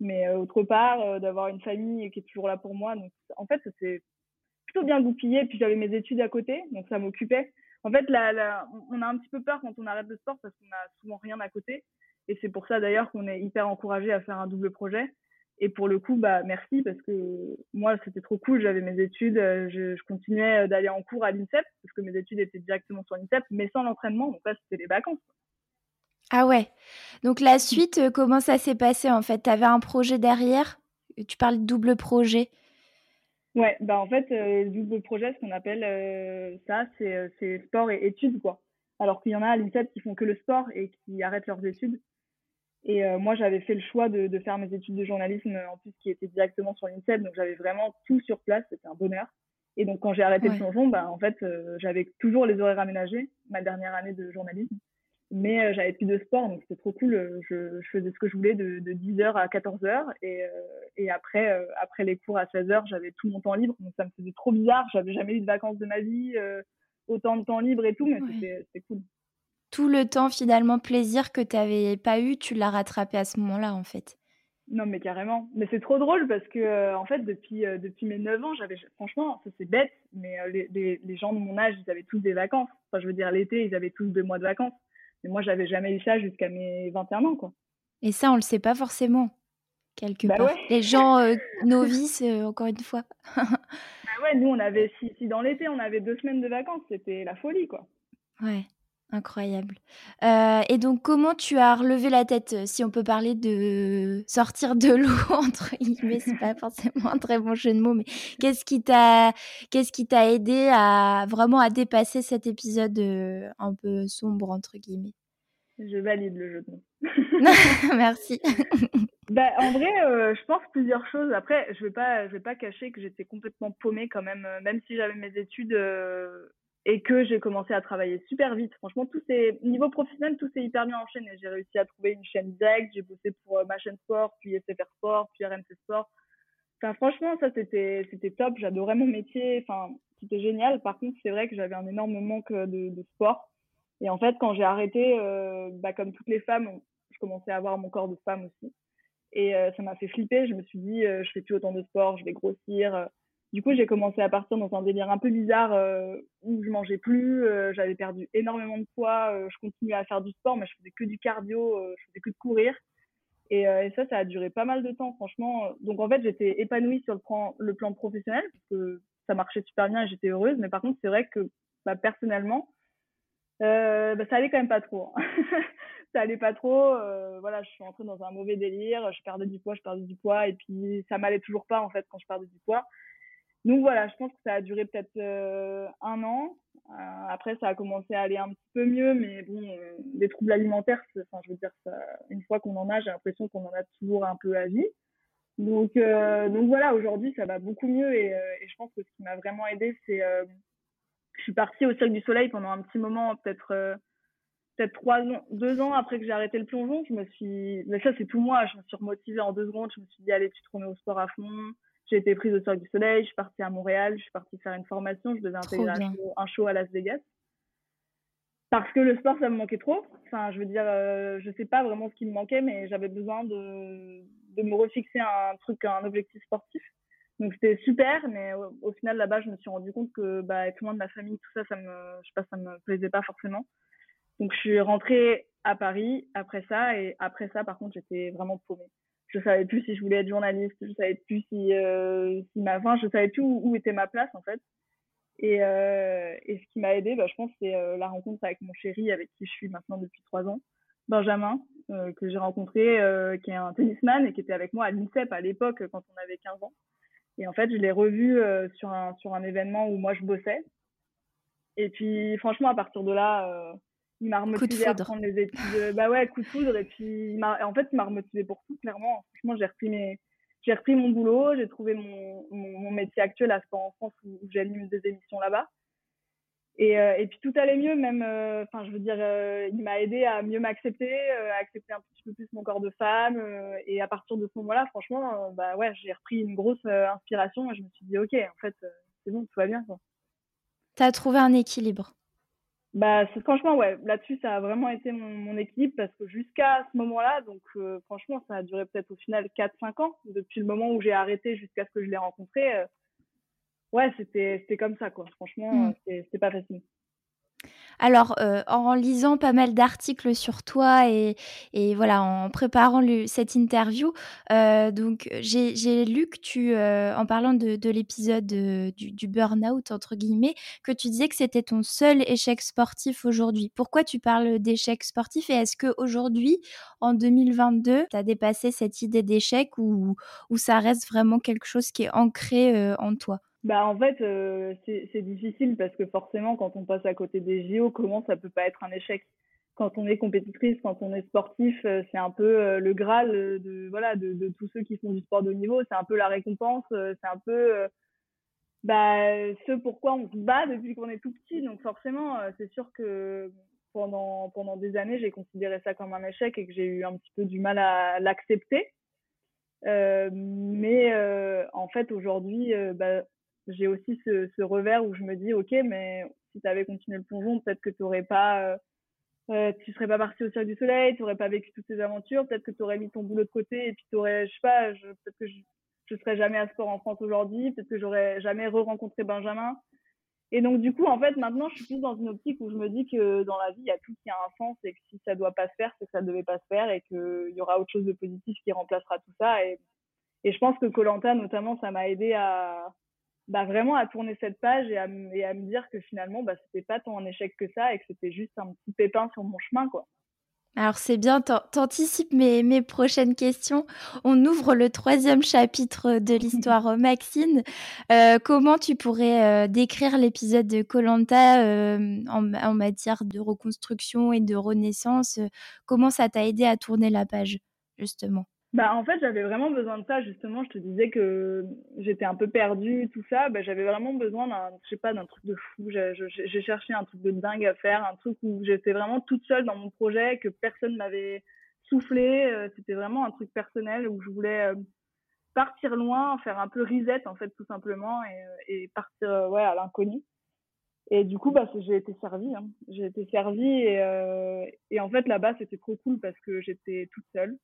mais autre part, d'avoir une famille qui est toujours là pour moi. Donc en fait, c'est plutôt bien goupillé. Puis j'avais mes études à côté, donc ça m'occupait. En fait, là, on a un petit peu peur quand on arrête le sport parce qu'on a souvent rien à côté. Et c'est pour ça d'ailleurs qu'on est hyper encouragé à faire un double projet. Et pour le coup, bah merci parce que moi c'était trop cool. J'avais mes études, euh, je, je continuais d'aller en cours à l'INSEP parce que mes études étaient directement sur l'INSEP, mais sans l'entraînement. Donc là, c'était les vacances. Ah ouais. Donc la suite, euh, comment ça s'est passé en fait? Tu avais un projet derrière? Tu parles de double projet Ouais, bah en fait, euh, double projet, ce qu'on appelle ça, c'est sport et études quoi. Alors qu'il y en a à l'INSEP qui font que le sport et qui arrêtent leurs études. Et euh, moi, j'avais fait le choix de, de, faire mes études de journalisme, en plus, qui étaient directement sur l'INSEP. Donc, j'avais vraiment tout sur place. C'était un bonheur. Et donc, quand j'ai arrêté le plongeon, bah, en fait, euh, j'avais toujours les horaires aménagés, ma dernière année de journalisme. Mais euh, j'avais plus de sport, donc c'était trop cool. Je, je, faisais ce que je voulais de, de 10h à 14h. Et, et après, après les cours à 16h, j'avais tout mon temps libre. Donc, ça me faisait trop bizarre. J'avais jamais eu de vacances de ma vie, autant de temps libre et tout, mais c'était cool tout le temps finalement plaisir que tu n'avais pas eu, tu l'as rattrapé à ce moment-là en fait. Non mais carrément. Mais c'est trop drôle parce que euh, en fait depuis euh, depuis mes 9 ans, j'avais franchement, ça c'est bête, mais euh, les, les, les, gens de mon âge, ils avaient tous des vacances. Enfin je veux dire l'été, ils avaient tous deux mois de vacances. Mais moi j'avais jamais eu ça jusqu'à mes 21 ans quoi. Et ça on le sait pas forcément quelque bah part. Les gens novices encore une fois. bah ouais, nous on avait si, si dans l'été on avait deux semaines de vacances, c'était la folie quoi. Ouais. Incroyable. Euh, et donc, comment tu as relevé la tête euh, Si on peut parler de sortir de l'eau entre guillemets, c'est pas forcément un très bon jeu de mots, mais qu'est-ce qui t'a, qu'est-ce qui t'a aidé à vraiment à dépasser cet épisode euh, un peu sombre entre guillemets? Je valide le jeu de mots. Merci. bah, en vrai, je pense plusieurs choses. Après, je vais pas, je vais pas cacher que j'étais complètement paumée quand même, même si j'avais mes études et que j'ai commencé à travailler super vite. Franchement, tout c'est niveau professionnel, tout s'est hyper bien enchaîné. J'ai réussi à trouver une chaîne direct, j'ai bossé pour euh, ma chaîne sport, puis SFR Sport, puis RMC Sport. Enfin, franchement, ça c'était c'était top. J'adorais mon métier. Enfin, c'était génial. Par contre, c'est vrai que j'avais un énorme manque de, de, sport. Et en fait, quand j'ai arrêté, euh, bah, comme toutes les femmes, je commençais à avoir mon corps de femme aussi. Et euh, ça m'a fait flipper. Je me suis dit, je fais plus autant de sport, je vais grossir du coup, j'ai commencé à partir dans un délire un peu bizarre euh, où je mangeais plus, euh, j'avais perdu énormément de poids, euh, je continuais à faire du sport, mais je faisais que du cardio, je faisais que de courir. Et, ça, ça a duré pas mal de temps, franchement. Donc en fait, j'étais épanouie sur le plan, le plan professionnel parce que ça marchait super bien et j'étais heureuse. Mais par contre, c'est vrai que bah, personnellement, bah, ça allait quand même pas trop. Hein. ça allait pas trop. voilà, je suis entrée dans un mauvais délire. Je perdais du poids, je perdais du poids, et puis ça m'allait toujours pas en fait quand je perdais du poids. Donc voilà, je pense que ça a duré peut-être euh, un an. Euh, après, ça a commencé à aller un petit peu mieux, mais bon, euh, les troubles alimentaires, enfin, je veux dire, une fois qu'on en a, j'ai l'impression qu'on en a toujours un peu à vie. Donc, donc voilà, aujourd'hui, ça va beaucoup mieux et, je pense que ce qui m'a vraiment aidé, c'est je suis partie au Cirque du Soleil pendant un petit moment, peut-être peut-être trois ans, deux ans après que j'ai arrêté le plongeon. Je me suis, mais ça c'est tout moi, je me suis remotivée en deux secondes. Je me suis dit allez, tu te remets au sport à fond j'ai été prise au Cirque du Soleil, je suis partie à Montréal, je suis partie faire une formation, je devais intégrer un show, à Las Vegas. Parce que le sport, ça me manquait trop. Enfin, je veux dire, euh, je sais pas vraiment ce qui me manquait, mais j'avais besoin de, de me refixer un truc, un objectif sportif. Donc c'était super, mais au, final là-bas, je me suis rendu compte que bah, être loin de ma famille, tout ça, ça me, je sais pas, ça me plaisait pas forcément. Donc je suis rentrée à Paris après ça, et après ça, par contre, j'étais vraiment paumée je savais plus si je voulais être journaliste, je savais plus si, euh, si ma, enfin, je savais plus où, était ma place en fait. Et, euh, et ce qui m'a aidé, bah, je pense, c'est euh, la rencontre avec mon chéri, avec qui je suis maintenant depuis trois ans, Benjamin, euh, que j'ai rencontré, euh, qui est un tennisman et qui était avec moi à l'INSEP à l'époque quand on avait 15 ans. Et en fait, je l'ai revu sur un sur un événement où moi je bossais. Et puis, franchement, à partir de là il m'a remotivé à prendre les études. Bah ouais, coup de foudre. Et puis, il en fait, il m'a remotivé pour tout, clairement. Franchement, j'ai repris mes, j'ai repris mon boulot, j'ai trouvé mon, mon, métier actuel à Sport en France où, j'anime des émissions là-bas. Et, et puis tout allait mieux, même, enfin, je veux dire, il m'a aidé à mieux m'accepter, à accepter un petit peu plus mon corps de femme. et à partir de ce moment-là, franchement, bah ouais, j'ai repris une grosse inspiration et je me suis dit, ok, en fait, c'est bon, tout va bien. Tu as trouvé un équilibre bah, franchement, ouais, là-dessus, ça a vraiment été mon, mon équilibre parce que jusqu'à ce moment-là, donc euh, franchement, ça a duré peut-être au final 4-5 ans, depuis le moment où j'ai arrêté jusqu'à ce que je l'ai rencontré. Euh, ouais, c'était comme ça, quoi. Franchement, mmh. euh, c'était pas facile. Alors, euh, en lisant pas mal d'articles sur toi et, voilà, en préparant cette interview, euh, donc j'ai lu que tu, euh, en parlant de, l'épisode du, du burn-out, entre guillemets, que tu disais que c'était ton seul échec sportif aujourd'hui. Pourquoi tu parles d'échec sportif et est-ce qu'aujourd'hui, en 2022, tu as dépassé cette idée d'échec ou, ou ça reste vraiment quelque chose qui est ancré en toi? Bah en fait, euh, c'est difficile parce que forcément, quand on passe à côté des JO, comment ça peut pas être un échec? Quand on est compétitrice, quand on est sportif, euh, c'est un peu euh, le graal de voilà de, tous ceux qui font du sport de niveau. C'est un peu la récompense, c'est un peu bah, ce pourquoi on se bat depuis qu'on est tout petit. Donc forcément, c'est sûr que pendant pendant des années, j'ai considéré ça comme un échec et que j'ai eu un petit peu du mal à l'accepter. mais en fait, aujourd'hui, bah, j'ai aussi ce, revers où je me dis, ok, mais si tu avais continué le plongeon, peut-être que tu aurais pas, euh, euh, tu serais pas parti au Cirque du Soleil, tu aurais pas vécu toutes ces aventures, peut-être que tu aurais mis ton boulot de côté et puis tu aurais, je sais pas, peut-être que je, je serais jamais à sport en France aujourd'hui, peut-être que j'aurais jamais re-rencontré Benjamin. Et donc, du coup, en fait, maintenant, je suis plus dans une optique où je me dis que dans la vie, il y a tout qui a un sens et que si ça doit pas se faire, c'est que ça devait pas se faire et qu'il y aura autre chose de positif qui remplacera tout ça. Et, et je pense que Colanta, notamment, ça m'a aidé à, bah, vraiment à tourner cette page et à, et à me dire que finalement, bah, c'était pas tant un échec que ça et que c'était juste un petit pépin sur mon chemin, quoi. Alors c'est bien, t'anticipes mes, mes prochaines questions. On ouvre le troisième chapitre de l'histoire Maxine. Euh, comment tu pourrais euh, décrire l'épisode de Colanta euh, en, en, matière de reconstruction et de renaissance? Comment ça t'a aidé à tourner la page, justement? Bah, en fait, j'avais vraiment besoin de ça, justement. Je te disais que j'étais un peu perdue, tout ça. Bah, j'avais vraiment besoin d'un, je sais pas, d'un truc de fou. J'ai cherché un truc de dingue à faire, un truc où j'étais vraiment toute seule dans mon projet, que personne m'avait soufflé. Euh, c'était vraiment un truc personnel où je voulais euh, partir loin, faire un peu reset, en fait, tout simplement, et, euh, partir, ouais, à l'inconnu. Et du coup, bah, j'ai été servie. Hein. J'ai été servie et, et en fait, là-bas, c'était trop cool parce que j'étais toute seule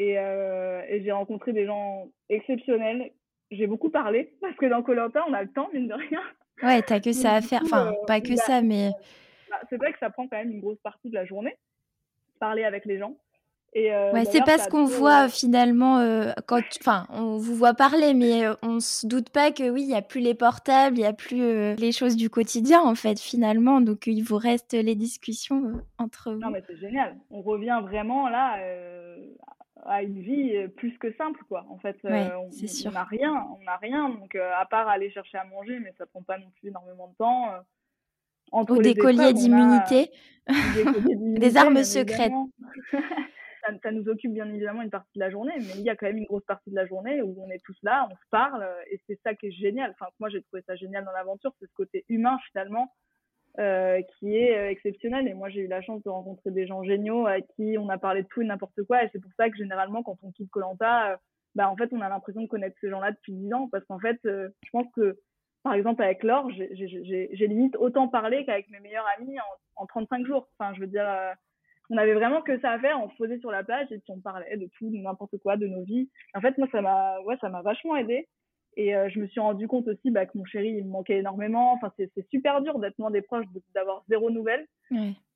euh, et, j'ai rencontré des gens exceptionnels. J'ai beaucoup parlé parce que dans Colanta, on a le temps, mine de rien. Ouais, t'as que ça à faire. Enfin, euh, pas que bah, ça, mais. Bah, c'est vrai que ça prend quand même une grosse partie de la journée, parler avec les gens. Et euh, ouais, c'est pas ce qu'on voit finalement quand, enfin, on vous voit parler, mais on se doute pas que oui, il y a plus les portables, il y a plus les choses du quotidien en fait finalement, donc il vous reste les discussions entre vous. Non mais c'est génial, on revient vraiment là à une vie euh, plus que simple quoi. En fait euh, on n'a rien on n'a rien. Donc euh, à part aller chercher à manger mais ça prend pas non plus énormément de temps entre ou des colliers d'immunité. des armes secrètes. ça, ça, nous occupe bien évidemment une partie de la journée mais il y a quand même une grosse partie de la journée où on est tous là on se parle et c'est ça qui est génial. Enfin moi j'ai trouvé ça génial dans l'aventure c'est ce côté humain finalement euh, qui est euh, exceptionnel. Et moi, j'ai eu la chance de rencontrer des gens géniaux à qui on a parlé de tout et n'importe quoi. Et c'est pour ça que généralement, quand on quitte Colanta, euh, bah, en fait, on a l'impression de connaître ces gens-là depuis 10 ans. Parce qu'en fait, je pense que, par exemple, avec Laure, j'ai limite autant parlé qu'avec mes meilleurs amis en, en, 35 jours. Enfin, je veux dire, on avait vraiment que ça à faire. On se posait sur la plage et puis on parlait de tout, de n'importe quoi, de nos vies. En fait, moi, ça m'a ouais, ça m'a vachement aidé. Et euh, je me suis rendu compte aussi bah, que mon chéri, il me manquait énormément. Enfin, c'est super dur d'être loin des proches, d'avoir zéro nouvelle.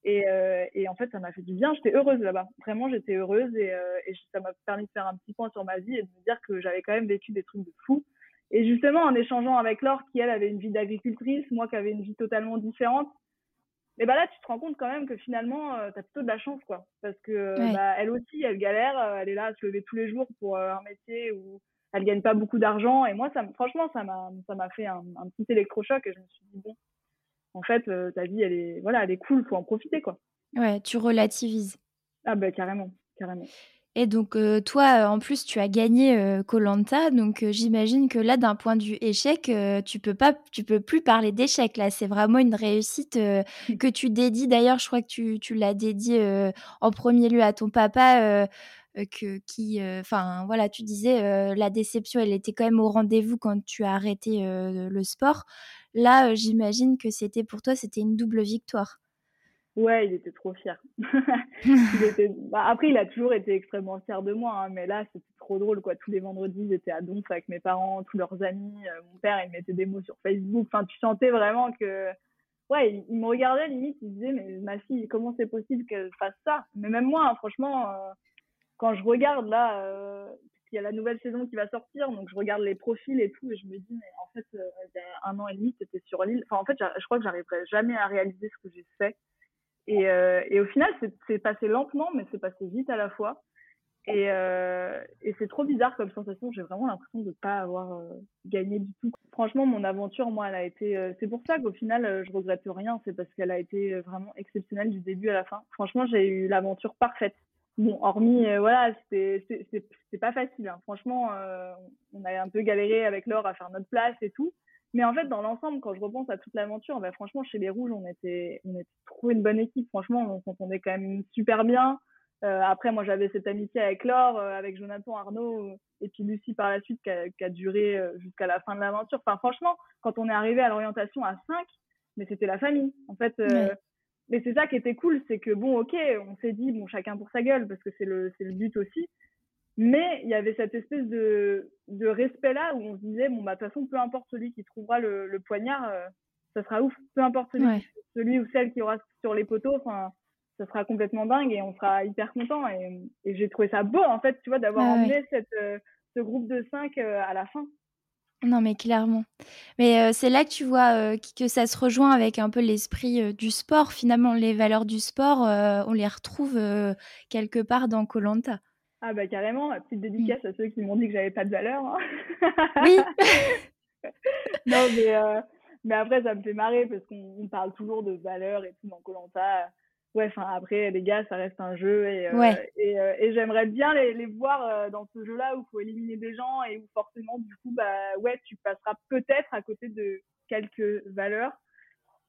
Et, euh, et, en fait, ça m'a fait du bien. J'étais heureuse là-bas. Vraiment, j'étais heureuse et, euh, et ça m'a permis de faire un petit point sur ma vie et de me dire que j'avais quand même vécu des trucs de fou. Et justement, en échangeant avec Laure, qui elle avait une vie d'agricultrice, moi qui avais une vie totalement différente, et bah là, tu te rends compte quand même que finalement, tu as plutôt de la chance, quoi. Parce que bah, elle aussi, elle galère, elle est là à se lever tous les jours pour un métier où elle gagne pas beaucoup d'argent. Et moi, ça, franchement, ça m'a, ça m'a fait un, petit électrochoc et je me suis dit, bon, en fait, euh, ta vie, elle est, voilà, elle est cool, faut en profiter, quoi. Ouais, tu relativises. Ah, ben, carrément, carrément. Et donc toi, en plus, tu as gagné Colanta, donc j'imagine que là, d'un point de vue échec, tu peux pas, tu peux plus parler d'échec. Là, c'est vraiment une réussite que tu dédies. D'ailleurs, je crois que tu, tu l'as dédié en premier lieu à ton papa. Que qui enfin voilà tu disais la déception elle était quand même au rendez-vous quand tu as arrêté le sport là j'imagine que c'était pour toi c'était une double victoire Ouais, il était trop fier. Bah, après, il a toujours été extrêmement fier de moi, hein, mais là, c'était trop drôle, quoi. Tous les vendredis, j'étais à Donf avec mes parents, tous leurs amis. Euh, mon père, il mettait des mots sur Facebook. Enfin, tu sentais vraiment que, ouais, il, me regardait limite, il disait, mais ma fille, comment c'est possible qu'elle fasse ça? Mais même moi, hein, franchement, euh, quand je regarde là, euh, il y a la nouvelle saison qui va sortir, donc je regarde les profils et tout, et je me dis, mais en fait, il y a un an et demi, c'était sur l'île. Enfin, en fait, je crois que j'arriverai jamais à réaliser ce que j'ai fait et, euh, au final, c'est passé lentement, mais c'est passé vite à la fois. Et, euh, c'est trop bizarre comme sensation. J'ai vraiment l'impression de ne pas avoir euh, gagné du tout. Franchement, mon aventure, moi, elle a été. Euh, c'est pour ça qu'au final, je regrette rien. C'est parce qu'elle a été vraiment exceptionnelle du début à la fin. Franchement, j'ai eu l'aventure parfaite. Bon, hormis, voilà, c'était pas facile. Hein. Franchement, on a un peu galéré avec Laure à faire notre place et tout. Mais en fait, dans l'ensemble, quand je repense à toute l'aventure, bah, franchement, chez les Rouges, on était, on était trop une bonne équipe. Franchement, on s'entendait quand même super bien. Euh, après, moi, j'avais cette amitié avec Laure, euh, avec Jonathan, Arnaud, et puis Lucie par la suite, qui a, a duré euh, jusqu'à la fin de l'aventure. Enfin, franchement, quand on est arrivé à l'orientation à 5, mais c'était la famille. En fait, euh, mais c'est ça qui était cool, c'est que bon, ok, on s'est dit, bon, chacun pour sa gueule, parce que c'est le, le but aussi. Mais il y avait cette espèce de, de respect là où on se disait, bon, bah, de toute façon, peu importe celui qui trouvera le, le poignard, euh, ça sera ouf. Peu importe celui, celui ou celle qui aura sur les poteaux, enfin, ça sera complètement dingue et on sera hyper content. Et, et j'ai trouvé ça beau, en fait, tu vois, d'avoir emmené cette, euh, ce groupe de cinq euh, à la fin. Non, mais clairement. Mais c'est là que tu vois que ça se rejoint avec un peu l'esprit du sport. Finalement, les valeurs du sport, on les retrouve quelque part dans Colanta. Ah bah carrément, petite dédicace à ceux qui m'ont dit que j'avais pas de valeur. Hein. Oui. non mais euh, mais après ça me fait marrer parce qu'on parle toujours de valeur et tout dans Colanta. Ouais, enfin après les gars, ça reste un jeu et euh, et, euh, et j'aimerais bien les, les voir dans ce jeu-là où il faut éliminer des gens et où forcément du coup bah ouais tu passeras peut-être à côté de quelques valeurs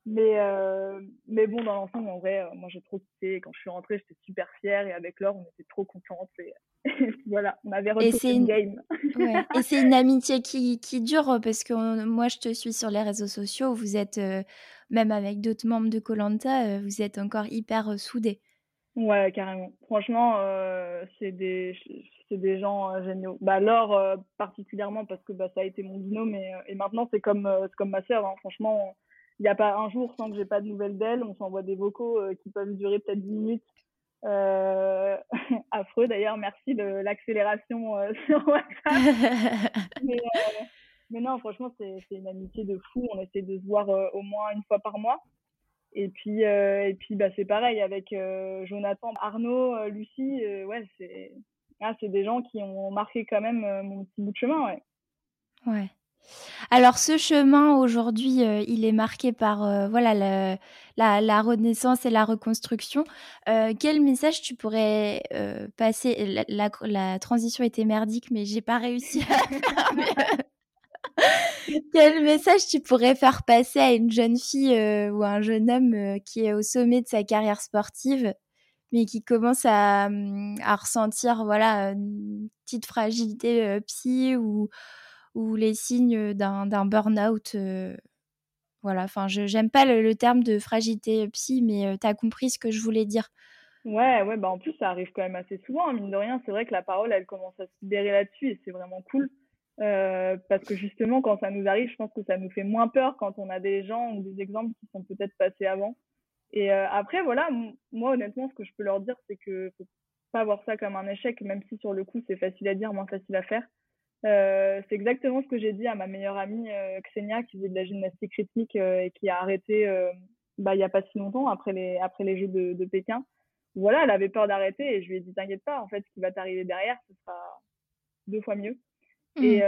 mais, euh, mais bon, dans l'ensemble, en vrai, euh, moi j'ai trop kiffé. Quand je suis rentrée, j'étais super fière et avec Laure, on était trop contentes. Et, voilà, on avait retrouvé une game. ouais. Et c'est une amitié qui, qui dure parce que moi je te suis sur les réseaux sociaux. Vous êtes, euh, même avec d'autres membres de Colanta, vous êtes encore hyper soudés. Ouais, carrément. Franchement, c'est des, des gens géniaux. Bah, Laure, particulièrement parce que bah, ça a été mon binôme et, et maintenant c'est comme, comme ma sœur. Hein. Franchement, il n'y a pas un jour sans que j'ai pas de nouvelles d'elle. On s'envoie des vocaux euh, qui peuvent durer peut-être 10 minutes. Euh, affreux d'ailleurs, merci de l'accélération euh, sur WhatsApp. mais, mais, non, franchement, c'est une amitié de fou. On essaie de se voir au moins une fois par mois. Et puis, et puis bah, c'est pareil avec Jonathan, Arnaud, Lucie. ouais, c'est ah, des gens qui ont marqué quand même mon petit bout de chemin. Ouais. Ouais. Alors ce chemin aujourd'hui, euh, il est marqué par euh, voilà la, renaissance et la reconstruction. Euh, quel message tu pourrais passer? La, transition était merdique, mais j'ai pas réussi. quel message tu pourrais faire passer à une jeune fille ou à un jeune homme qui est au sommet de sa carrière sportive, mais qui commence à, à ressentir voilà une petite fragilité psy ou ou les signes d'un burn-out. voilà, enfin, j'aime pas le, terme de fragilité psy, mais tu as compris ce que je voulais dire. Ouais, ouais, bah en plus, ça arrive quand même assez souvent, hein, mine de rien. C'est vrai que la parole, elle commence à se libérer là-dessus et c'est vraiment cool. Parce que justement, quand ça nous arrive, je pense que ça nous fait moins peur quand on a des gens ou des exemples qui sont peut-être passés avant. Et après, voilà, moi, honnêtement, ce que je peux leur dire, c'est que faut pas voir ça comme un échec, même si sur le coup, c'est facile à dire, moins facile à faire. Euh, c'est exactement ce que j'ai dit à ma meilleure amie euh, Xenia qui faisait de la gymnastique rythmique euh, et qui a arrêté bah, il n'y a pas si longtemps après les, après les Jeux de, de Pékin. Voilà, elle avait peur d'arrêter et je lui ai dit t'inquiète pas, en fait, ce qui va t'arriver derrière, ce sera deux fois mieux. Mmh. Et,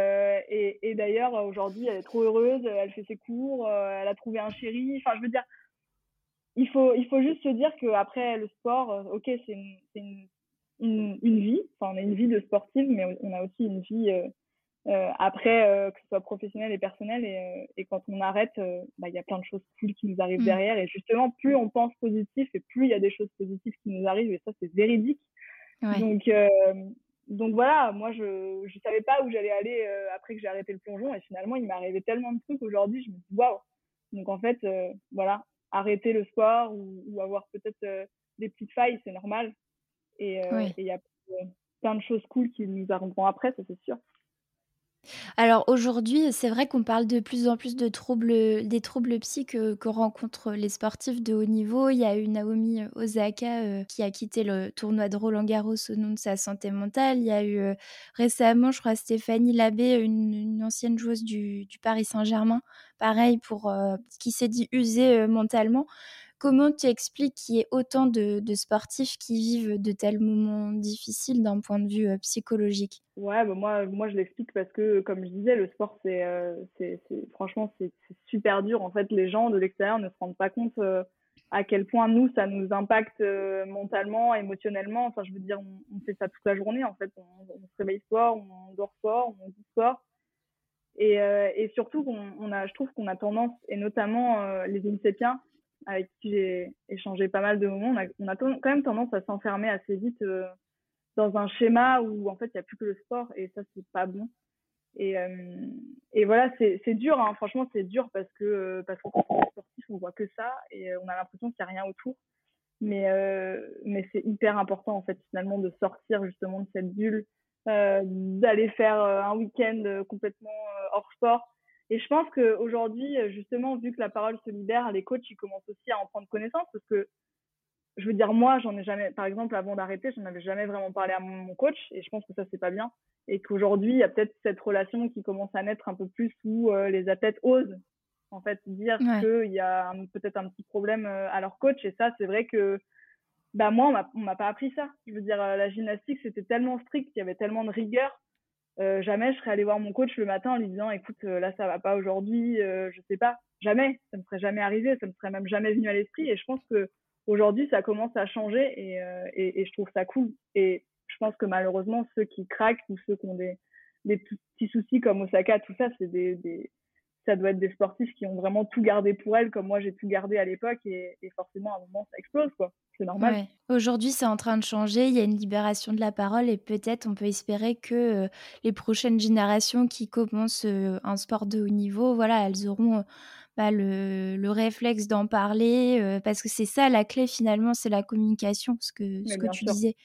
et, et d'ailleurs, aujourd'hui, elle est trop heureuse, elle fait ses cours, elle a trouvé un chéri. Enfin, je veux dire, il faut, il faut juste se dire qu'après le sport, ok, c'est une, une une, vie. Enfin, on a une vie de sportive, mais on a aussi une vie euh, après, euh, que ce soit professionnel et personnel, et, euh, et quand on arrête, bah, il y a plein de choses cool qui nous arrivent mmh. derrière. Et justement, plus on pense positif et plus il y a des choses positives qui nous arrivent, et ça, c'est véridique. Donc, donc voilà, moi, je ne savais pas où j'allais aller après que j'ai arrêté le plongeon, et finalement, il m'est arrivé tellement de trucs aujourd'hui, je me dis waouh. Donc en fait, voilà, arrêter le sport ou, ou avoir peut-être des petites failles, c'est normal. Et il y a plein de choses cool qui nous arriveront après, ça c'est sûr. Alors aujourd'hui, c'est vrai qu'on parle de plus en plus de troubles, des troubles psy que, rencontrent les sportifs de haut niveau. Il y a eu Naomi Osaka euh, qui a quitté le tournoi de Roland Garros au nom de sa santé mentale. Il y a eu euh, récemment, je crois, Stéphanie Labbé, une, ancienne joueuse du, Paris Saint-Germain, pareil, euh, qui s'est dit usée mentalement. Comment tu expliques qu'il y ait autant de, sportifs qui vivent de tels moments difficiles d'un point de vue euh, psychologique? Ouais, bah, moi, moi je l'explique parce que, comme je disais, le sport, c'est, euh, c'est, franchement, c'est, super dur. En fait, les gens de l'extérieur ne se rendent pas compte euh, à quel point nous, ça nous impacte mentalement, émotionnellement. Enfin, je veux dire, on, fait ça toute la journée. En fait, on, se réveille sport, on dort sport, on dit sport. Et, surtout, on, a, je trouve qu'on a tendance, et notamment les insépiens, avec qui j'ai échangé pas mal de moments, on a, quand même tendance à s'enfermer assez vite euh, dans un schéma où en fait il n'y a plus que le sport et ça c'est pas bon. Et, euh, voilà, c'est dur, hein. franchement c'est dur parce que euh, parce qu'on on voit que ça et on a l'impression qu'il n'y a rien autour. Mais, mais c'est hyper important en fait finalement de sortir justement de cette bulle, d'aller faire un week-end complètement hors sport et je pense qu'aujourd'hui, justement, vu que la parole se libère, les coachs, ils commencent aussi à en prendre connaissance parce que, je veux dire, moi, j'en ai jamais, par exemple, avant d'arrêter, je n'avais jamais vraiment parlé à mon coach et je pense que ça, c'est pas bien. Et qu'aujourd'hui, il y a peut-être cette relation qui commence à naître un peu plus où euh, les athlètes osent, en fait, dire qu'il y a peut-être un petit problème euh, à leur coach. Et ça, c'est vrai que, bah, moi, on m'a pas appris ça. Je veux dire, euh, la gymnastique, c'était tellement strict, il y avait tellement de rigueur euh, jamais je serais allée voir mon coach le matin en lui disant écoute euh, là ça va pas aujourd'hui euh, je sais pas. Jamais. Ça me serait jamais arrivé. Ça me serait même jamais venu à l'esprit. Et je pense que aujourd'hui ça commence à changer et, et, et, je trouve ça cool. Et je pense que malheureusement ceux qui craquent ou ceux qui ont des, des petits soucis comme Osaka tout ça c'est des, des ça doit être des sportifs qui ont vraiment tout gardé pour elles, comme moi j'ai tout gardé à l'époque, et, forcément à un moment ça explose, quoi. C'est normal. Aujourd'hui, c'est en train de changer. Il y a une libération de la parole, et peut-être on peut espérer que euh, les prochaines générations qui commencent euh, un sport de haut niveau, voilà, elles auront bah, le, le, réflexe d'en parler, parce que c'est ça la clé finalement, c'est la communication, ce que, ce que tu disais.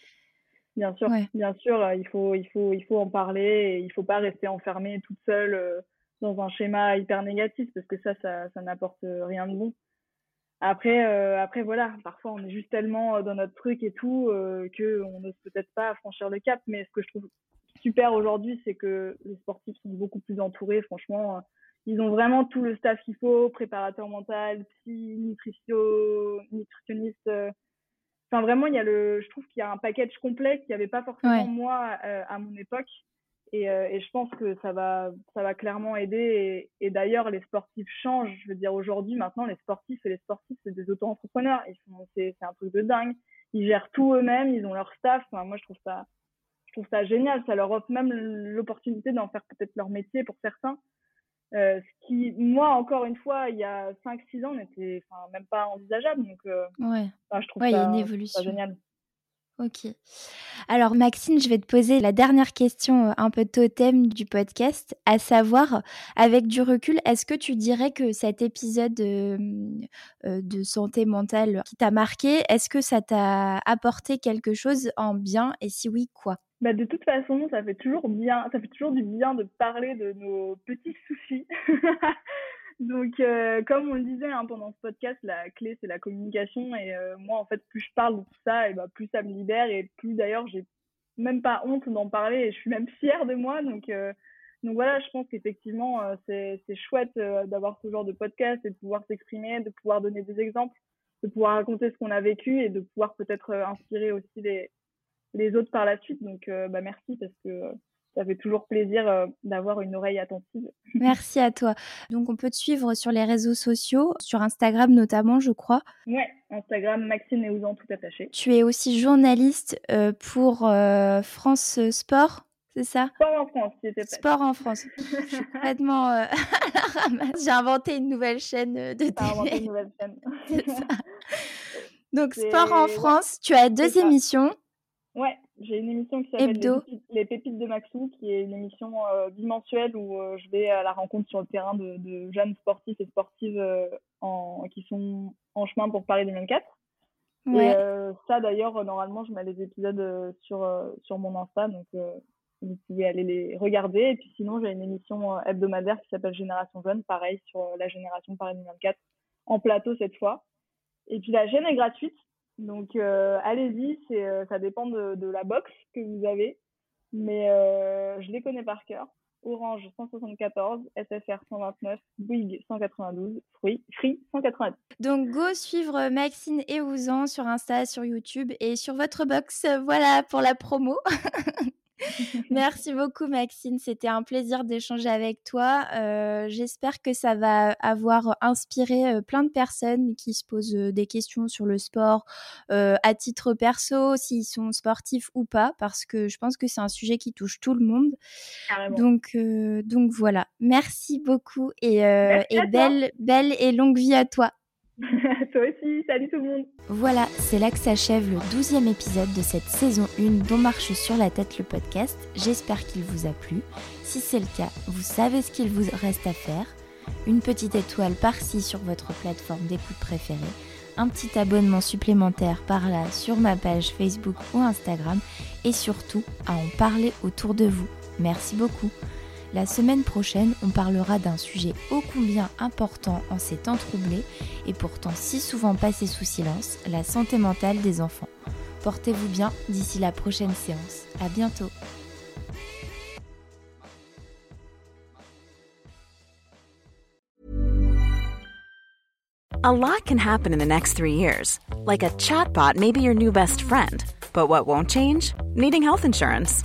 Bien sûr, bien sûr, il faut, il faut, il faut en parler, et il faut pas rester enfermé toute seule dans un schéma hyper négatif parce que ça, ça, ça n'apporte rien de bon. Après, euh, après voilà, parfois on est juste tellement euh, dans notre truc et tout euh, que on n'ose peut-être pas franchir le cap. Mais ce que je trouve super aujourd'hui, c'est que les sportifs sont beaucoup plus entourés. Franchement, ils ont vraiment tout le staff qu'il faut, préparateur mental, psy, nutritio, nutritionniste. Enfin vraiment, il y a le, je trouve qu'il y a un package complet qu'il n'y avait pas forcément moi à mon époque. Et, euh, et, je pense que ça va, ça va clairement aider. Et, et d'ailleurs, les sportifs changent. Je veux dire, aujourd'hui, maintenant, les sportifs et les sportifs, c'est des auto-entrepreneurs. C'est un truc de dingue. Ils gèrent tout eux-mêmes. Ils ont leur staff. Enfin, moi, je trouve ça, je trouve ça génial. Ça leur offre même l'opportunité d'en faire peut-être leur métier pour certains. Euh, ce qui, moi, encore une fois, il y a 5-6 ans, n'était même pas envisageable. Donc, euh, ouais. je trouve ça, une évolution. génial. Ok. Alors Maxine, je vais te poser la dernière question euh, un peu totem du podcast, à savoir, avec du recul, est-ce que tu dirais que cet épisode euh, de santé mentale qui t'a marqué, est-ce que ça t'a apporté quelque chose en bien? Et si oui, quoi? Bah de toute façon, ça fait toujours bien, ça fait toujours du bien de parler de nos petits soucis. Donc, euh, comme on le disait hein, pendant ce podcast, la clé, c'est la communication. Et euh, moi, en fait, plus je parle de tout ça, et bah, plus ça me libère. Et plus d'ailleurs, j'ai même pas honte d'en parler. Et je suis même fière de moi. Donc, euh, donc voilà, je pense qu'effectivement, c'est chouette d'avoir ce genre de podcast et de pouvoir s'exprimer, de pouvoir donner des exemples, de pouvoir raconter ce qu'on a vécu et de pouvoir peut-être inspirer aussi les, les autres par la suite. Donc, bah, merci parce que ça fait toujours plaisir euh, d'avoir une oreille attentive. Merci à toi. Donc, on peut te suivre sur les réseaux sociaux, sur Instagram notamment, je crois. Ouais, Instagram, Maxime et Ouzan tout attaché. Tu es aussi journaliste euh, pour euh, France Sport. C'est ça? Sport en France, c'était Sport en France. Je suis complètement à la ramasse. J'ai inventé une nouvelle chaîne de télé. inventé une nouvelle chaîne. Donc, Sport en France, tu as deux émissions. Ouais, j'ai une émission qui s'appelle les, Pépites de Maxou, qui est une émission euh, bimensuelle où euh, je vais à la rencontre sur le terrain de, de jeunes sportifs et sportives euh, en, qui sont en chemin pour Paris 2024. Ouais. Et ça, d'ailleurs, normalement, je mets les épisodes sur, sur mon Insta, donc vous pouvez aller les regarder. Et puis sinon, j'ai une émission hebdomadaire qui s'appelle Génération Jeune, pareil, sur la génération Paris 2024, en plateau cette fois. Et puis la chaîne est gratuite, donc euh, allez-y, euh, ça dépend de, la box que vous avez, mais euh, je les connais par cœur. Orange 174, SFR 129, Bouygues 192, Free, Free 190. Donc go suivre Maxine et Ouzan sur Insta, sur YouTube et sur votre box. Voilà pour la promo. Merci beaucoup Maxine, c'était un plaisir d'échanger avec toi. Euh, j'espère que ça va avoir inspiré euh, plein de personnes qui se posent euh, des questions sur le sport à titre perso, s'ils sont sportifs ou pas, parce que je pense que c'est un sujet qui touche tout le monde. Donc, donc voilà, merci beaucoup et, et belle, belle et longue vie à toi. Toi aussi, salut tout le monde. Voilà, c'est là que s'achève le douzième épisode de cette saison 1 dont marche sur la tête le podcast. J'espère qu'il vous a plu. Si c'est le cas, vous savez ce qu'il vous reste à faire. Une petite étoile par-ci sur votre plateforme d'écoute préférée, un petit abonnement supplémentaire par là sur ma page Facebook ou Instagram et surtout à en parler autour de vous. Merci beaucoup. La semaine prochaine, on parlera d'un sujet ô combien important en ces temps troublés et pourtant si souvent passé sous silence, la santé mentale des enfants. Portez-vous bien d'ici la prochaine séance. À bientôt. A lot can happen in the next three years. Like a chatbot may be your new best friend. But what won't change? Needing health insurance.